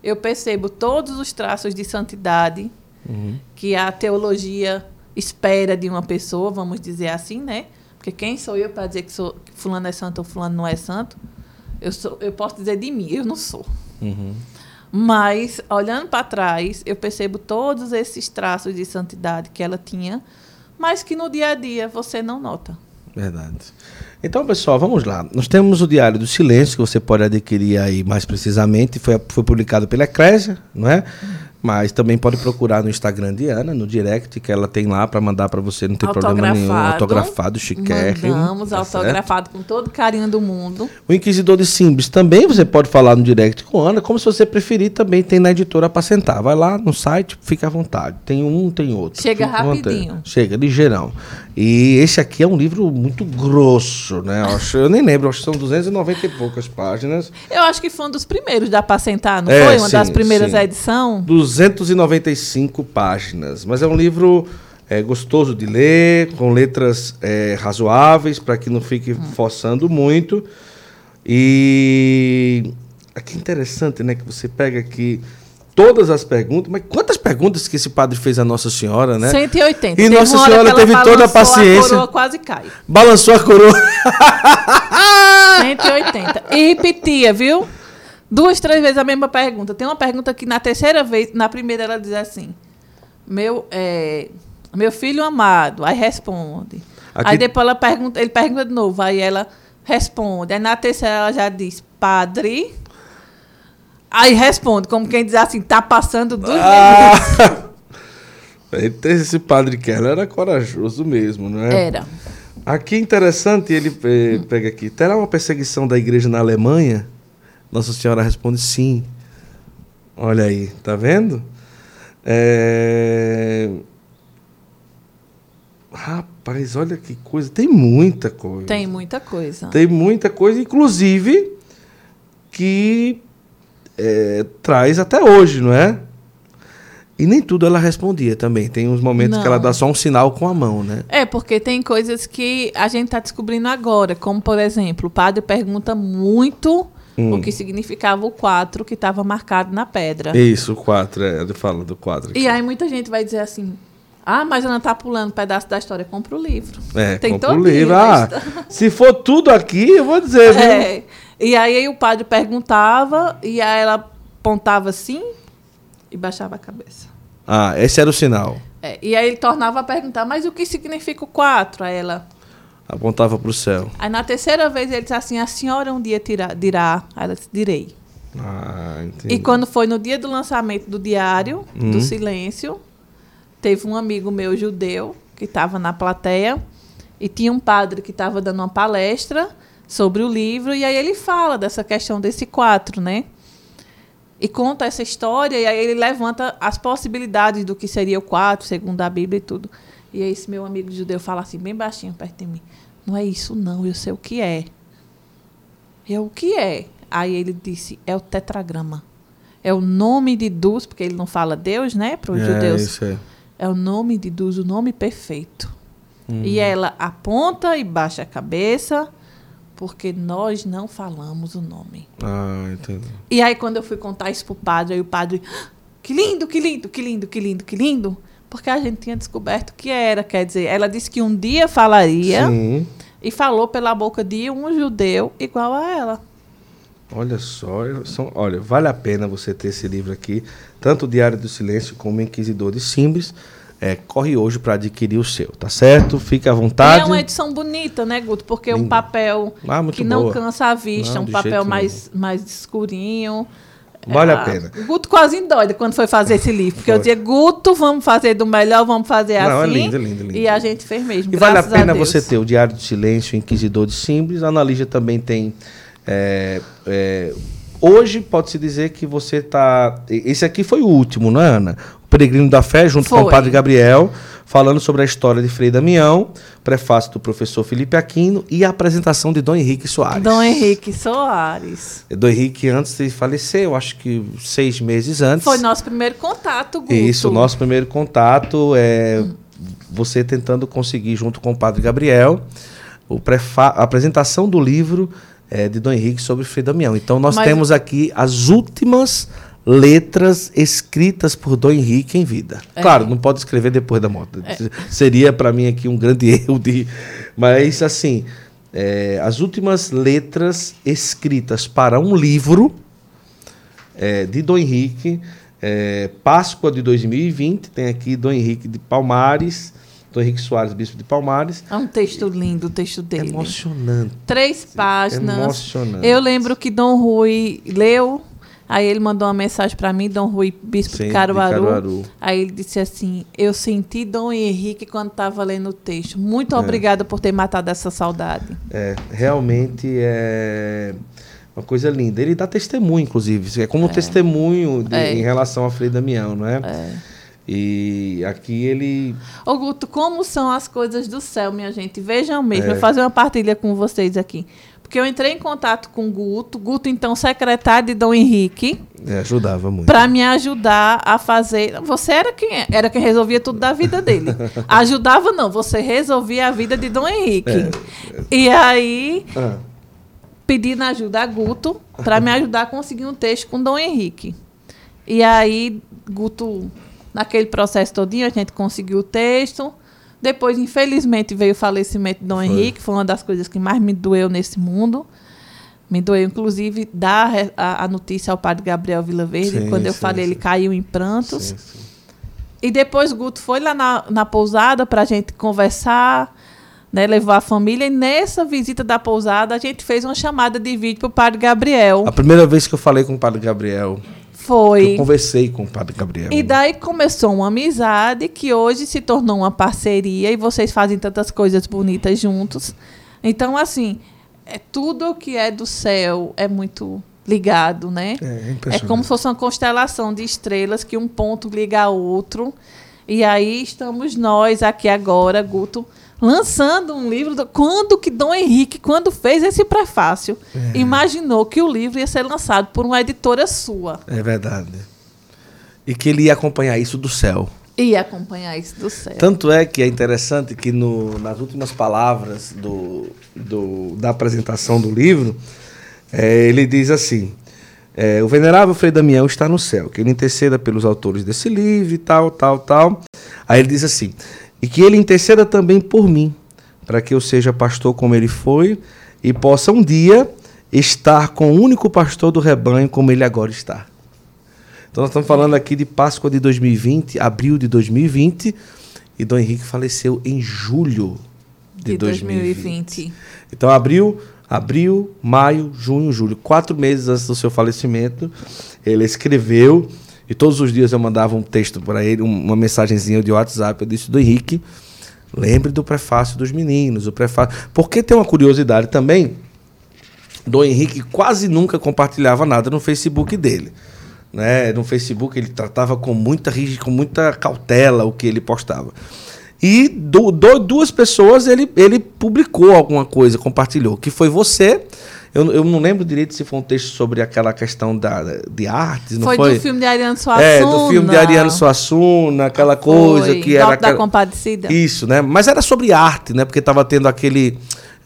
eu percebo todos os traços de santidade uhum. que a teologia espera de uma pessoa, vamos dizer assim, né? Porque quem sou eu para dizer que, sou, que fulano é santo ou fulano não é santo? Eu, sou, eu posso dizer de mim, eu não sou. Uhum. Mas, olhando para trás, eu percebo todos esses traços de santidade que ela tinha, mas que no dia a dia você não nota. Verdade. Então, pessoal, vamos lá. Nós temos o Diário do Silêncio, que você pode adquirir aí mais precisamente. Foi, foi publicado pela Eclésia, não é? Uhum. Mas também pode procurar no Instagram de Ana, no direct, que ela tem lá para mandar para você, não tem problema nenhum. Autografado, chiquérrimo. Mandamos, tá autografado certo? com todo carinho do mundo. O Inquisidor de Simbis também você pode falar no direct com Ana, como se você preferir, também tem na editora para sentar. Vai lá no site, fica à vontade. Tem um, tem outro. Chega rapidinho. Chega, ligeirão. E esse aqui é um livro muito grosso, né? Eu, acho, eu nem lembro, acho que são 290 e poucas páginas. Eu acho que foi um dos primeiros da sentar, não é, foi? Uma sim, das primeiras edições? 295 páginas. Mas é um livro é, gostoso de ler, com letras é, razoáveis, para que não fique hum. forçando muito. E aqui é interessante, né? Que você pega aqui todas as perguntas. Mas quantas perguntas que esse padre fez a Nossa Senhora, né? 180. E teve Nossa Senhora teve toda a paciência. A coroa quase cai. Balançou a coroa. 180. E repetia, viu? Duas, três vezes a mesma pergunta. Tem uma pergunta que na terceira vez, na primeira ela diz assim: Meu, é, meu filho amado. Aí responde. Aqui... Aí depois ela pergunta, ele pergunta de novo. Aí ela responde. Aí na terceira ela já diz: Padre. Aí responde, como quem diz assim, tá passando dos ah! <laughs> Esse padre Keller era corajoso mesmo, não é? Era. Aqui interessante, ele eh, pega aqui, terá uma perseguição da igreja na Alemanha? Nossa Senhora responde sim. Olha aí, tá vendo? É... Rapaz, olha que coisa. Tem muita coisa. Tem muita coisa. Tem muita coisa, inclusive que é, traz até hoje, não é? E nem tudo ela respondia também. Tem uns momentos não. que ela dá só um sinal com a mão, né? É, porque tem coisas que a gente está descobrindo agora. Como, por exemplo, o padre pergunta muito hum. o que significava o 4 que estava marcado na pedra. Isso, o 4, é, ele fala do 4. E aí muita gente vai dizer assim, ah, mas ela está pulando um pedaço da história. Compra o livro. É, Tem compra o livro. Ah, se for tudo aqui, eu vou dizer, <laughs> viu? E aí o padre perguntava e aí ela apontava assim e baixava a cabeça. Ah, esse era o sinal. É, e aí ele tornava a perguntar, mas o que significa o 4? Aí ela apontava para o céu. Aí na terceira vez ele disse assim: a senhora um dia tira, dirá. Aí ela disse: direi. Ah, entendi. E quando foi no dia do lançamento do Diário do uhum. Silêncio, teve um amigo meu judeu que estava na plateia e tinha um padre que estava dando uma palestra sobre o livro, e aí ele fala dessa questão desse quatro, né? E conta essa história, e aí ele levanta as possibilidades do que seria o quatro, segundo a Bíblia e tudo. E aí esse meu amigo judeu fala assim, bem baixinho perto de mim, não é isso não, eu sei o que é. Eu, o que é? Aí ele disse, é o tetragrama. É o nome de Deus, porque ele não fala Deus, né? Para os é, judeus. Isso é. É o nome de Deus, o nome perfeito. Hum. E ela aponta e baixa a cabeça, porque nós não falamos o nome. Ah, entendi. E aí, quando eu fui contar isso pro padre, aí o padre, "Ah, que lindo, que lindo, que lindo, que lindo, que lindo. Porque a gente tinha descoberto que era, quer dizer, ela disse que um dia falaria Sim. e falou pela boca de um judeu igual a ela. Olha só, são, olha, vale a pena você ter esse livro aqui, tanto o Diário do Silêncio como o Inquisidor de Simbres. É, corre hoje para adquirir o seu, tá certo? Fique à E é vontade. uma edição bonita, né, Guto? Porque é um Lindo. papel Ah, que não boa. cansa a vista, Não, um papel mais, mais escurinho. Vale a Ah, pena. Guto quase endoida quando foi fazer esse livro. Porque eu dizia, Guto, vamos fazer do melhor, vamos fazer Não, é assim. lindo, é lindo, é lindo. E a gente fez mesmo. E vale a pena Deus. você ter o Diário do Silêncio, o Inquisidor de Simbres. A Analígia também tem. é, é, hoje pode-se dizer que você está. Esse aqui foi o último, não é, Ana? Peregrino da Fé, junto com o Foi. Padre Gabriel, falando sobre a história de Frei Damião, prefácio do professor Felipe Aquino e a apresentação de Dom Henrique Soares. Dom Henrique Soares. Dom Henrique, antes de falecer, eu acho que seis meses antes. Foi nosso primeiro contato, Guto. Isso, o nosso primeiro contato é você tentando conseguir, junto com o Padre Gabriel, o prefa a apresentação do livro é, de Dom Henrique sobre Frei Damião. Então, nós Mas- temos aqui as últimas letras escritas por Dom Henrique em vida. É. Claro, não pode escrever depois da morte. Seria, para mim, aqui um grande <laughs> erro de... Mas, assim, é, as últimas letras escritas para um livro é, de Dom Henrique, é, Páscoa de 2020, tem aqui Dom Henrique de Palmares, Dom Henrique Soares, Bispo de Palmares. É um texto lindo, o texto É dele. emocionante. Três páginas. Emocionante. Eu lembro que Dom Rui leu, aí ele mandou uma mensagem para mim, Dom Rui, bispo Sim, de de Caruaru. Caruaru. Aí ele disse assim: Eu senti Dom Henrique quando estava lendo o texto. Muito É. obrigada por ter matado essa saudade. É, realmente é uma coisa linda. Ele dá testemunho, inclusive. É como um testemunho de- É. em relação a Frei Damião, não é? É. E aqui ele. Ô Guto, como são as coisas do céu, minha gente? Vejam mesmo, É. eu vou fazer uma partilha com vocês aqui. Porque eu entrei em contato com o Guto, Guto, então, secretário de Dom Henrique, é, ajudava muito. para me ajudar a fazer. Você era quem era quem resolvia tudo da vida dele. <laughs> Ajudava, não, você resolvia a vida de Dom Henrique. É. E aí, Ah, pedindo ajuda a Guto para me ajudar a conseguir um texto com Dom Henrique. E aí, Guto, naquele processo todinho, a gente conseguiu o texto. Depois, infelizmente, veio o falecimento de Dom Foi. Henrique. Foi uma das coisas que mais me doeu nesse mundo. Me doeu, inclusive, dar a, a notícia ao padre Gabriel Vilaverde. Sim, Quando eu sim, falei, sim. ele caiu em prantos. E depois Guto foi lá na, na pousada para a gente conversar, né, levou a família. E nessa visita da pousada, a gente fez uma chamada de vídeo para o padre Gabriel. A primeira vez que eu falei com o Padre Gabriel, Foi. eu conversei com o Padre Gabriel. E daí começou uma amizade que hoje se tornou uma parceria e vocês fazem tantas coisas bonitas juntos. Então, assim, é tudo que é do céu é muito ligado, né? É, é É como se fosse uma constelação de estrelas que um ponto liga ao outro. E aí estamos nós aqui agora, Guto, lançando um livro. do- Quando que Dom Henrique, quando fez esse prefácio, É. imaginou que o livro ia ser lançado por uma editora sua. É verdade. E que ele ia acompanhar isso do céu. E acompanhar isso do céu. Tanto é que é interessante que no- nas últimas palavras do, do- da apresentação do livro, é, ele diz assim: é, O venerável Frei Damião está no céu, que ele interceda pelos autores desse livro e tal, tal, tal. Aí ele diz assim: E que ele interceda também por mim, para que eu seja pastor como ele foi e possa um dia estar com o único pastor do rebanho como ele agora está. Então nós estamos falando aqui de Páscoa de 2020, abril de 2020, e Dom Henrique faleceu em julho de, de 2020. 2020. Então abril, abril, maio, junho, julho, quatro meses antes do seu falecimento, ele escreveu e todos os dias eu mandava um texto para ele, um- uma mensagenzinha de WhatsApp, eu disse do Henrique, lembre do prefácio dos meninos, o prefácio, porque tem uma curiosidade também. Dom Henrique quase nunca compartilhava nada no Facebook dele. Né? No Facebook ele tratava com muita com muita cautela o que ele postava. E do, do, duas pessoas ele, ele publicou alguma coisa, compartilhou, que foi você. Eu, eu não lembro direito se foi um texto sobre aquela questão da, de artes, não foi? Foi do filme de Ariano Suassuna. É, do filme de Ariano Suassuna, aquela coisa Foi. que era. Da aquela- Compadecida. Isso, né? Mas era sobre arte, né? Porque tava tendo aquele.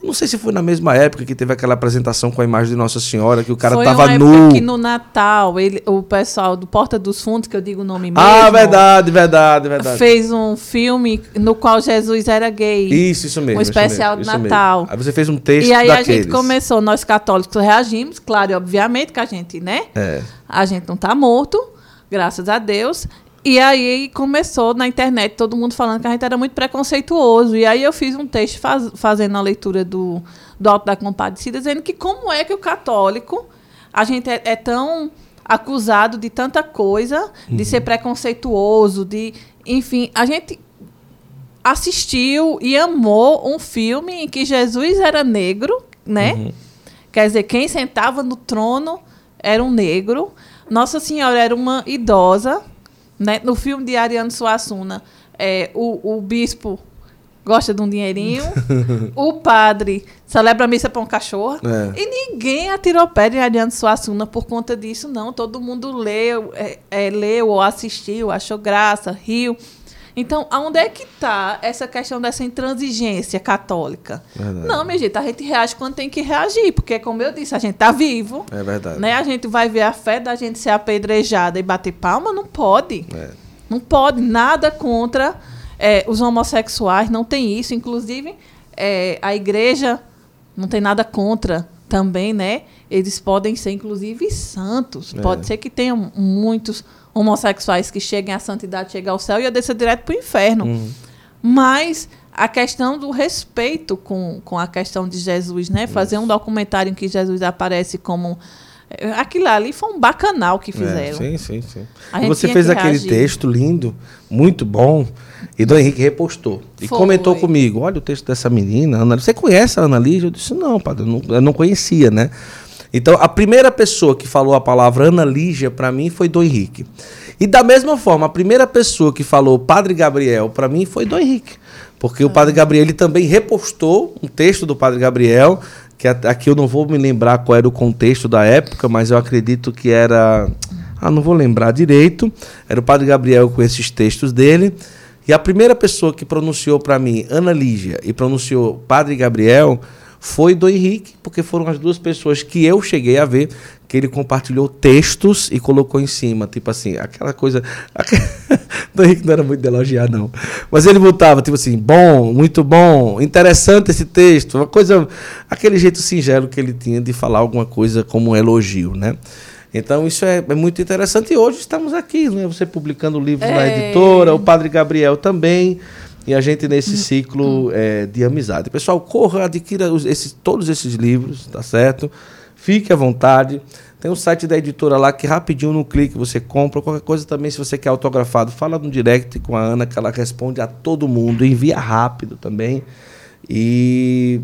Não sei se foi na mesma época que teve aquela apresentação com a imagem de Nossa Senhora, que o cara Foi tava uma época nu. que no Natal, ele, o pessoal do Porta dos Fundos, que eu digo o nome mesmo, Ah, verdade, verdade, verdade. fez um filme no qual Jesus era gay. Isso, isso mesmo. Um especial mesmo, de isso mesmo. Natal. Aí você fez um texto E aí daqueles. a gente começou, nós católicos reagimos, claro, e obviamente que a gente, né? É. A gente não tá morto, graças a Deus. E aí começou na internet todo mundo falando que a gente era muito preconceituoso. E aí eu fiz um texto faz- fazendo a leitura do, do Alto da Compadecida, dizendo que como é que o católico, a gente é, é tão acusado de tanta coisa, de ser preconceituoso, de. Enfim, a gente assistiu e amou um filme em que Jesus era negro, né? Quer dizer, quem sentava no trono era um negro. Nossa Senhora era uma idosa, né? No filme de Ariano Suassuna, é, o, o bispo gosta de um dinheirinho, <laughs> o padre celebra a missa para um cachorro, É. e ninguém atirou pedra em Ariano Suassuna por conta disso, não. Todo mundo leu, é, é, leu ou assistiu, achou graça, riu. Então, aonde é que está essa questão dessa intransigência católica? Verdade. Não, minha gente, a gente reage quando tem que reagir, porque, como eu disse, a gente está vivo. É verdade. Né? A gente vai ver a fé da gente ser apedrejada e bater palma? Não pode. É. Não pode. Nada contra é, os homossexuais, não tem isso. Inclusive, é, a igreja não tem nada contra também, né? Eles podem ser, inclusive, santos. É. Pode ser que tenham muitos homossexuais que cheguem à santidade, cheguem ao céu e eu desça direto para o inferno. Uhum. Mas a questão do respeito com, com a questão de Jesus, né? Fazer um documentário em que Jesus aparece como. eh, Aquilo ali foi um bacanal que É, fizeram. sim, sim, sim. A E você fez que aquele texto lindo, muito bom, e Dom Henrique repostou. E Foi. comentou comigo: olha o texto dessa menina, Ana. Você conhece a Ana Lígia? Eu disse, não, padre, eu não, eu não conhecia, né? Então, a primeira pessoa que falou a palavra Ana Lígia para mim foi Dom Henrique. E da mesma forma, a primeira pessoa que falou Padre Gabriel para mim foi Dom Henrique. Porque o Padre Gabriel ele também repostou um texto do Padre Gabriel, que aqui eu não vou me lembrar qual era o contexto da época, mas eu acredito que era. Ah, não vou lembrar direito. Era o Padre Gabriel com esses textos dele. E a primeira pessoa que pronunciou para mim Ana Lígia e pronunciou Padre Gabriel foi do Henrique, porque foram as duas pessoas que eu cheguei a ver que ele compartilhou textos e colocou em cima, tipo assim, aquela coisa. <laughs> do Henrique não era muito de elogiar, não. Mas ele botava, tipo assim, bom, muito bom, interessante esse texto, uma coisa. aquele jeito singelo que ele tinha de falar alguma coisa como um elogio, né? Então isso é, é muito interessante e hoje estamos aqui, né? Você publicando livros na É. editora, o Padre Gabriel também. E a gente nesse ciclo é, de amizade. Pessoal, corra, adquira os- esses, todos esses livros, tá certo? Fique à vontade. Tem o site da editora lá que rapidinho no clique você compra. Qualquer coisa também, se você quer autografado, fala no direct com a Ana, que ela responde a todo mundo. Envia rápido também. E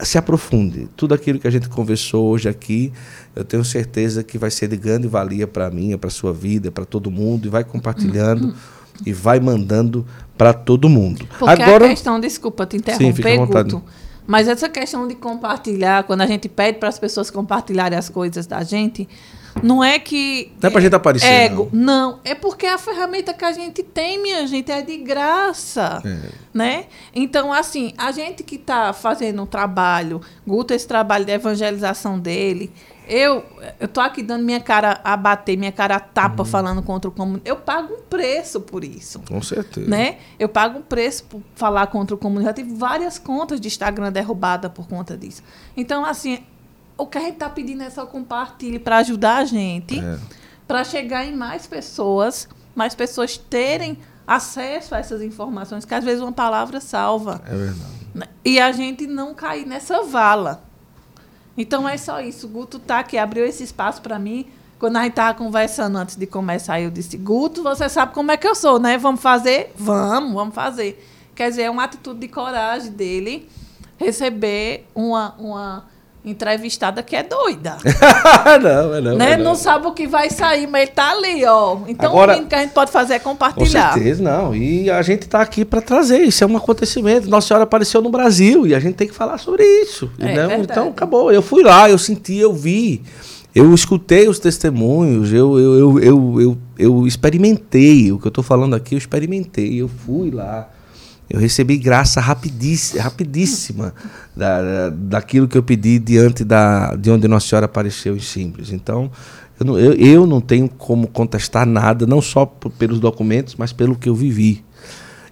se aprofunde. Tudo aquilo que a gente conversou hoje aqui, eu tenho certeza que vai ser de grande valia para mim, para sua vida, para todo mundo. E vai compartilhando e vai mandando para todo mundo. Porque Agora, a questão, desculpa te Sim, interromper, vontade. Guto, mas essa questão de compartilhar, quando a gente pede para as pessoas compartilharem as coisas da gente, não é que. Não é pra gente aparecer, Ego, não. É porque a ferramenta que a gente tem, minha gente, é de graça. É. Né? Então, assim, a gente que está fazendo um trabalho, Guto, esse trabalho de evangelização dele, eu eu tô aqui dando minha cara a bater, minha cara a tapa Uhum. falando contra o comunismo. Eu pago um preço por isso com certeza. né? Eu pago um preço por falar contra o comunismo. Já tive várias contas de Instagram derrubadas por conta disso. Então, assim, o que a gente está pedindo é só compartilhe para ajudar a gente, É. para chegar em mais pessoas, mais pessoas terem acesso a essas informações, que às vezes uma palavra salva. É verdade. né? E a gente não cair nessa vala. Então é só isso. O Guto tá aqui, abriu esse espaço para mim. Quando a gente estava conversando antes de começar, eu disse: Guto, você sabe como é que eu sou, né? Vamos fazer? Vamos, vamos fazer. Quer dizer, é uma atitude de coragem dele receber uma, uma entrevistada que é doida. <laughs> não, é não, né? é não. não. sabe o que vai sair, mas ele tá ali, ó. Então Agora- o mínimo que a gente pode fazer é Com compartilhar. certeza, não. E a gente está aqui para trazer. Isso é um acontecimento. Nossa Senhora apareceu no Brasil e a gente tem que falar sobre isso. É né? Então acabou. Eu fui lá, eu senti, eu vi. Eu escutei os testemunhos, eu, eu, eu, eu, eu, eu experimentei. O que eu estou falando aqui, eu experimentei. Eu fui lá. Eu recebi graça rapidíssima, rapidíssima da, da- daquilo que eu pedi diante da, de onde Nossa Senhora apareceu em Simples. Então, eu não, eu, eu não tenho como contestar nada, não só pelos documentos, mas pelo que eu vivi.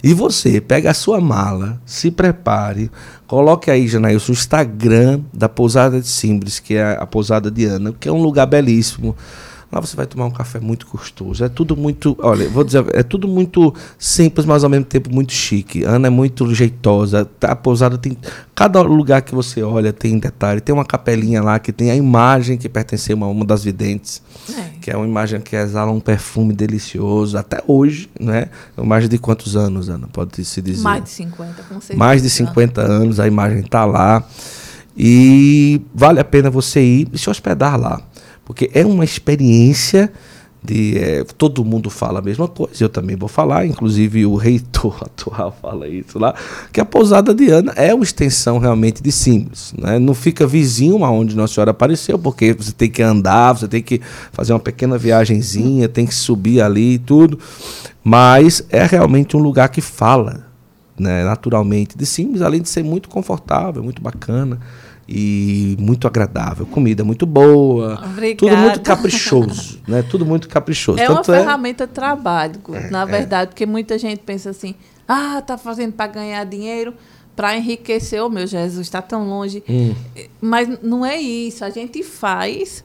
E você, pega a sua mala, se prepare, coloque aí, Janaílson, o Instagram da Pousada de Simples, que é a Pousada de Ana, que é um lugar belíssimo. Lá você vai tomar um café muito gostoso. É tudo muito, olha, vou dizer, é tudo muito simples, mas ao mesmo tempo muito chique. Ana é muito jeitosa. tá? A pousada tem cada lugar que você olha tem detalhe. Tem uma capelinha lá que tem a imagem que pertenceu a uma, uma das videntes, É. que é uma imagem que exala um perfume delicioso até hoje, né? Imagem de quantos anos, Ana? Pode se dizer. Mais de 50, com certeza. Mais de 50 anos, a imagem está lá. E vale a pena você ir e se hospedar lá. Porque é uma experiência de. eh, todo mundo fala a mesma coisa, eu também vou falar, inclusive o reitor <laughs> atual fala isso lá, que a pousada de Ana é uma extensão realmente de Simples. Né? Não fica vizinho aonde Nossa Senhora apareceu, porque você tem que andar, você tem que fazer uma pequena viagenzinha, tem que subir ali e tudo. Mas é realmente um lugar que fala né, naturalmente de Simples, além de ser muito confortável, muito bacana e muito agradável. Comida muito boa, Obrigada. tudo muito caprichoso, <laughs> né? Tudo muito caprichoso. É uma Tanto é, ferramenta de trabalho, Guto, na verdade, porque muita gente pensa assim: ah, tá fazendo para ganhar dinheiro, para enriquecer. Oh, meu Jesus, está tão longe. Hum. Mas não é isso. A gente faz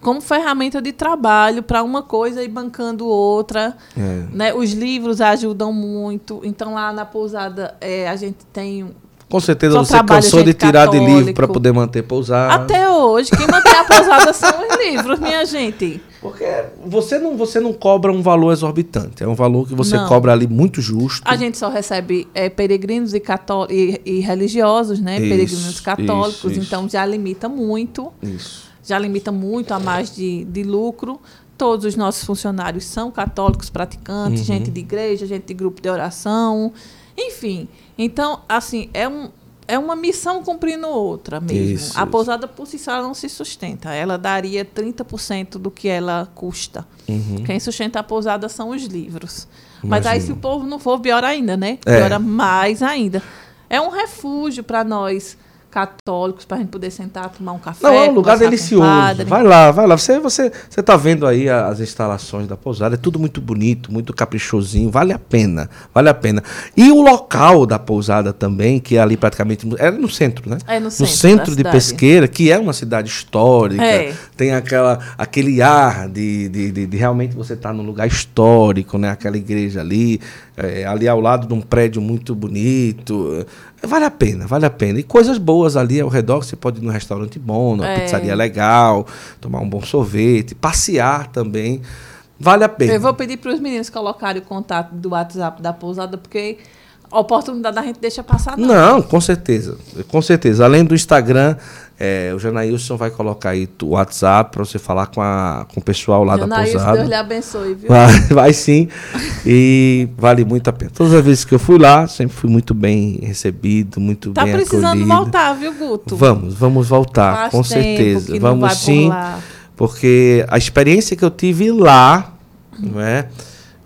como ferramenta de trabalho para uma coisa e bancando outra. É. Né? Os livros ajudam muito. Então, lá na pousada, é, a gente tem. Com certeza Só você cansou de tirar de livro católico. para poder manter pousada. Até hoje, quem mantém a pousada são os livros, minha gente. Porque você não, você não cobra um valor exorbitante. É um valor que você Não. cobra ali muito justo. A gente só recebe é, peregrinos e, cató e, e religiosos, né? Isso, peregrinos católicos, isso, isso. então já limita muito, Isso. já limita muito a mais de, de lucro. Todos os nossos funcionários são católicos Uhum. praticantes, gente de igreja, gente de grupo de oração, enfim. Então, assim, é, um, é uma missão cumprindo outra mesmo. Isso, a pousada por si só não se sustenta. Ela daria 30% do que ela custa. Uhum. Quem sustenta a pousada são os livros. Mas aí, se o povo não for, pior ainda, né? É. Piora mais ainda. É um refúgio para nós católicos, para a gente poder sentar, tomar um café. Não, é um lugar delicioso. Vai lá, vai lá. Você, você, você tá vendo aí as instalações da pousada, é tudo muito bonito, muito caprichosinho, vale a pena, vale a pena. E o local da pousada também, que é ali praticamente, no- é no centro, né? É no centro centro da de. Pesqueira, que é uma cidade histórica, É. tem aquela, aquele ar de, de, de- de realmente você estar num lugar histórico, né? Aquela igreja ali, é, ali ao lado de um prédio muito bonito. Vale a pena, vale a pena. E coisas boas ali ao redor, você pode ir num restaurante bom, numa É. pizzaria legal, tomar um bom sorvete, passear também. Vale a pena. Eu vou pedir para os meninos colocarem o contato do WhatsApp da pousada, porque a oportunidade a gente deixa passar, não. Não, com certeza. Com certeza. Além do Instagram, é, o Janailson vai colocar aí o WhatsApp para você falar com, a, com o pessoal lá da Janaílson, pousada. Deus lhe abençoe, viu? Vai, <laughs> vai sim. E vale muito a pena. Todas as vezes que eu fui lá, sempre fui muito bem recebido, muito Tá bem precisando acolhido. voltar, viu, Guto? Vamos, vamos voltar, Faz com certeza. Vamos por sim, lá. porque a experiência que eu tive lá, não é,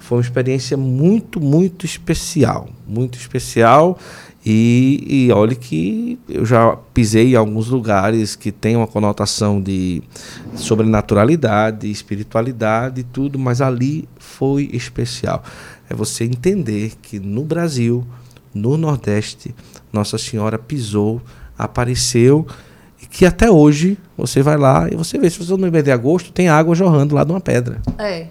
foi uma experiência muito, muito especial, muito especial. E, e olhe que eu já pisei em alguns lugares que tem uma conotação de sobrenaturalidade, espiritualidade e tudo, mas ali foi especial. É você entender que no Brasil, no Nordeste, Nossa Senhora pisou, apareceu e que até hoje você vai lá e você vê, se você no mês de agosto, tem água jorrando lá de uma pedra. É.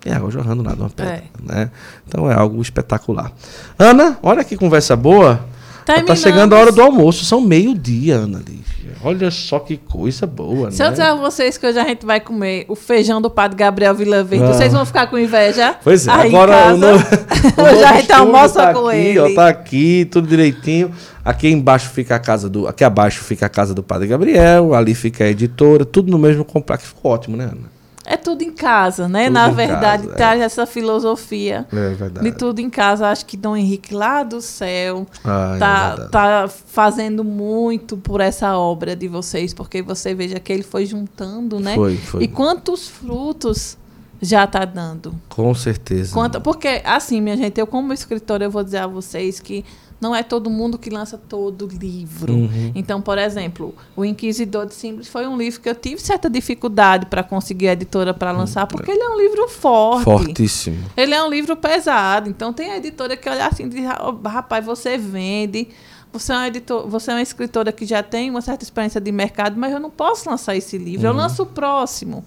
Tem água jorrando lá de uma pedra. É. Né? Então é algo espetacular. Ana, olha que conversa boa. Tá Terminamos. chegando a hora do almoço. São meio-dia, Ana Lígia. Olha só que coisa boa, Se né? eu disser a vocês que hoje a gente vai comer o feijão do padre Gabriel Vila Verde, Ah. vocês vão ficar com inveja? Pois é, Aí agora o novo, <laughs> o hoje a gente almoça tá com aqui, ele. Ó, tá aqui, tudo direitinho. Aqui embaixo fica a casa do. Aqui abaixo fica a casa do Padre Gabriel, ali fica a editora, tudo no mesmo complexo. Ficou ótimo, né, Ana? É tudo em casa, né? Tudo Na verdade, casa, é. traz essa filosofia É de tudo em casa. Acho que Dom Henrique lá do céu Ah, é tá, verdade. tá fazendo muito por essa obra de vocês, porque você veja que ele foi juntando, né? Foi, foi. E quantos frutos já tá dando? Com certeza. Quanto, porque, assim, minha gente, eu como escritora, eu vou dizer a vocês que não é todo mundo que lança todo livro. Uhum. Então, por exemplo, O Inquisidor de Simples foi um livro que eu tive certa dificuldade para conseguir a editora para lançar, porque ele é um livro forte. Fortíssimo. Ele é um livro pesado. Então, tem a editora que olha assim e diz, "Ah, rapaz, você vende... Você é, um editor, você é uma escritora que já tem uma certa experiência de mercado, mas eu não posso lançar esse livro. Eu lanço o próximo.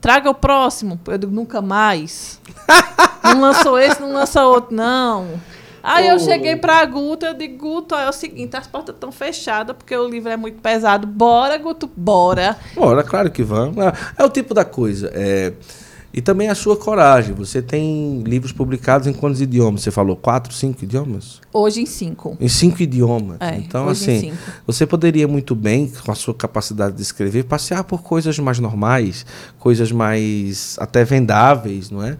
Traga o próximo. Eu digo, nunca mais. <laughs> não lançou esse, não lança outro, não. Aí eu Oh. cheguei pra Guto, eu digo, Guto, é o seguinte, as portas estão fechadas porque o livro é muito pesado. Bora, Guto, bora. Bora, claro que vamos. É- É o tipo da coisa. É... E também a sua coragem. Você tem livros publicados em quantos idiomas? Você falou quatro, cinco idiomas? Hoje em cinco. Em cinco idiomas. É, então, assim, você poderia muito bem, com a sua capacidade de escrever, passear por coisas mais normais, coisas mais até vendáveis, não é?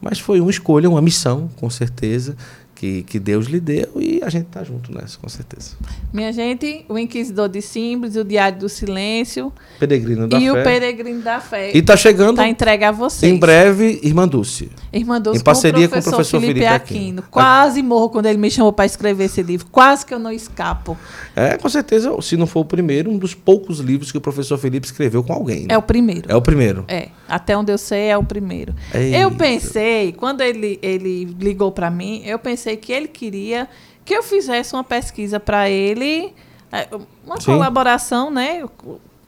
Mas foi uma escolha, uma missão, com certeza, que, que Deus lhe deu e a gente tá junto nessa, com certeza. Minha gente, o Inquisidor de Simples, o Diário do Silêncio Peregrino da e Fé. o Peregrino da Fé. E tá chegando Tá entregue a vocês. em breve, Irmã Dulce. Irmã Dulce, Em parceria com com o o professor, professor Felipe, Felipe Aquino. Aquino. Quase morro quando ele me chamou para escrever esse livro. Quase que eu não escapo. É, com certeza, se não for o primeiro, um dos poucos livros que o professor Felipe escreveu com alguém. né? É o primeiro. É o primeiro. É, até onde eu sei é o primeiro. Eita. Eu pensei, quando ele, ele ligou para mim, eu pensei que ele queria que eu fizesse uma pesquisa para ele, é, uma Sim. colaboração, né?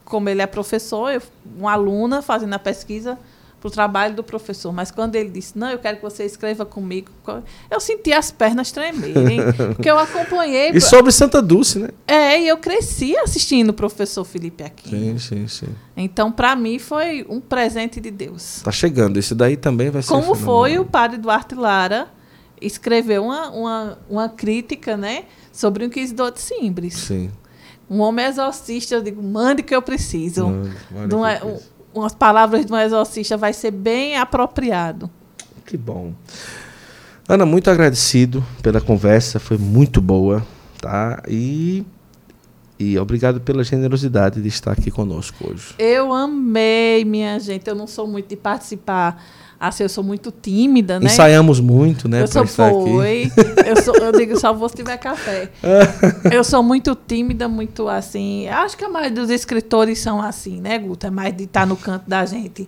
Como ele é professor, eu, uma aluna fazendo a pesquisa para o trabalho do professor. Mas quando ele disse, não, eu quero que você escreva comigo, eu senti as pernas tremerem, <laughs> porque eu acompanhei. E sobre Santa Dulce, né? É, e eu cresci assistindo o professor Felipe Sim, Aquino. sim, sim. Então, para mim, foi um presente de Deus. Tá chegando. Esse daí também vai ser. Como foi fenomenal. o padre Duarte Lara escreveu uma, uma, uma crítica, né, sobre o Inquisidor de Simbres. Sim. Um homem exorcista, eu digo, mande que eu preciso. Mande, De um- eu preciso. um- umas palavras de um exorcista vai ser bem apropriado. Que bom. Ana, muito agradecido pela conversa, foi muito boa, tá? E, e obrigado pela generosidade de estar aqui conosco hoje. Eu amei, minha gente. Eu não sou muito de participar. Assim, eu sou muito tímida, né? Ensaiamos muito, né, eu para sou foi. Eu, sou, eu digo só vou se tiver café. <laughs> eu sou muito tímida, muito assim. Acho que a maioria dos escritores são assim, né, Guto? É mais de estar no canto da gente.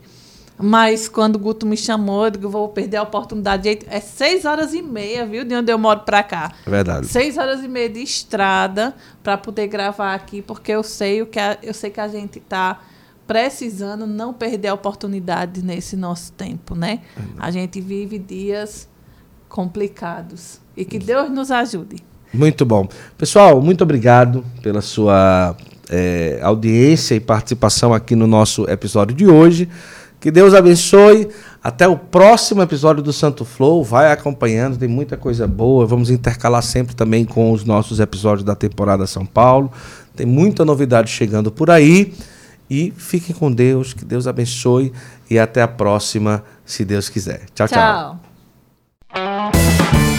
Mas quando o Guto me chamou, eu digo, vou perder a oportunidade. É seis horas e meia, viu? De onde eu moro pra cá. É verdade. Seis horas e meia de estrada para poder gravar aqui, porque eu sei o que a, eu sei que a gente está precisando não perder a oportunidade nesse nosso tempo, né? A gente vive dias complicados e que Deus nos ajude. Muito bom. Pessoal, muito obrigado pela sua eh, audiência e participação aqui no nosso episódio de hoje. Que Deus abençoe. Até o próximo episódio do Santo Flow. Vai acompanhando, tem muita coisa boa. Vamos intercalar sempre também com os nossos episódios da temporada São Paulo. Tem muita novidade chegando por aí. E fiquem com Deus, que Deus abençoe. E até a próxima, se Deus quiser. tchau. tchau. Tchau.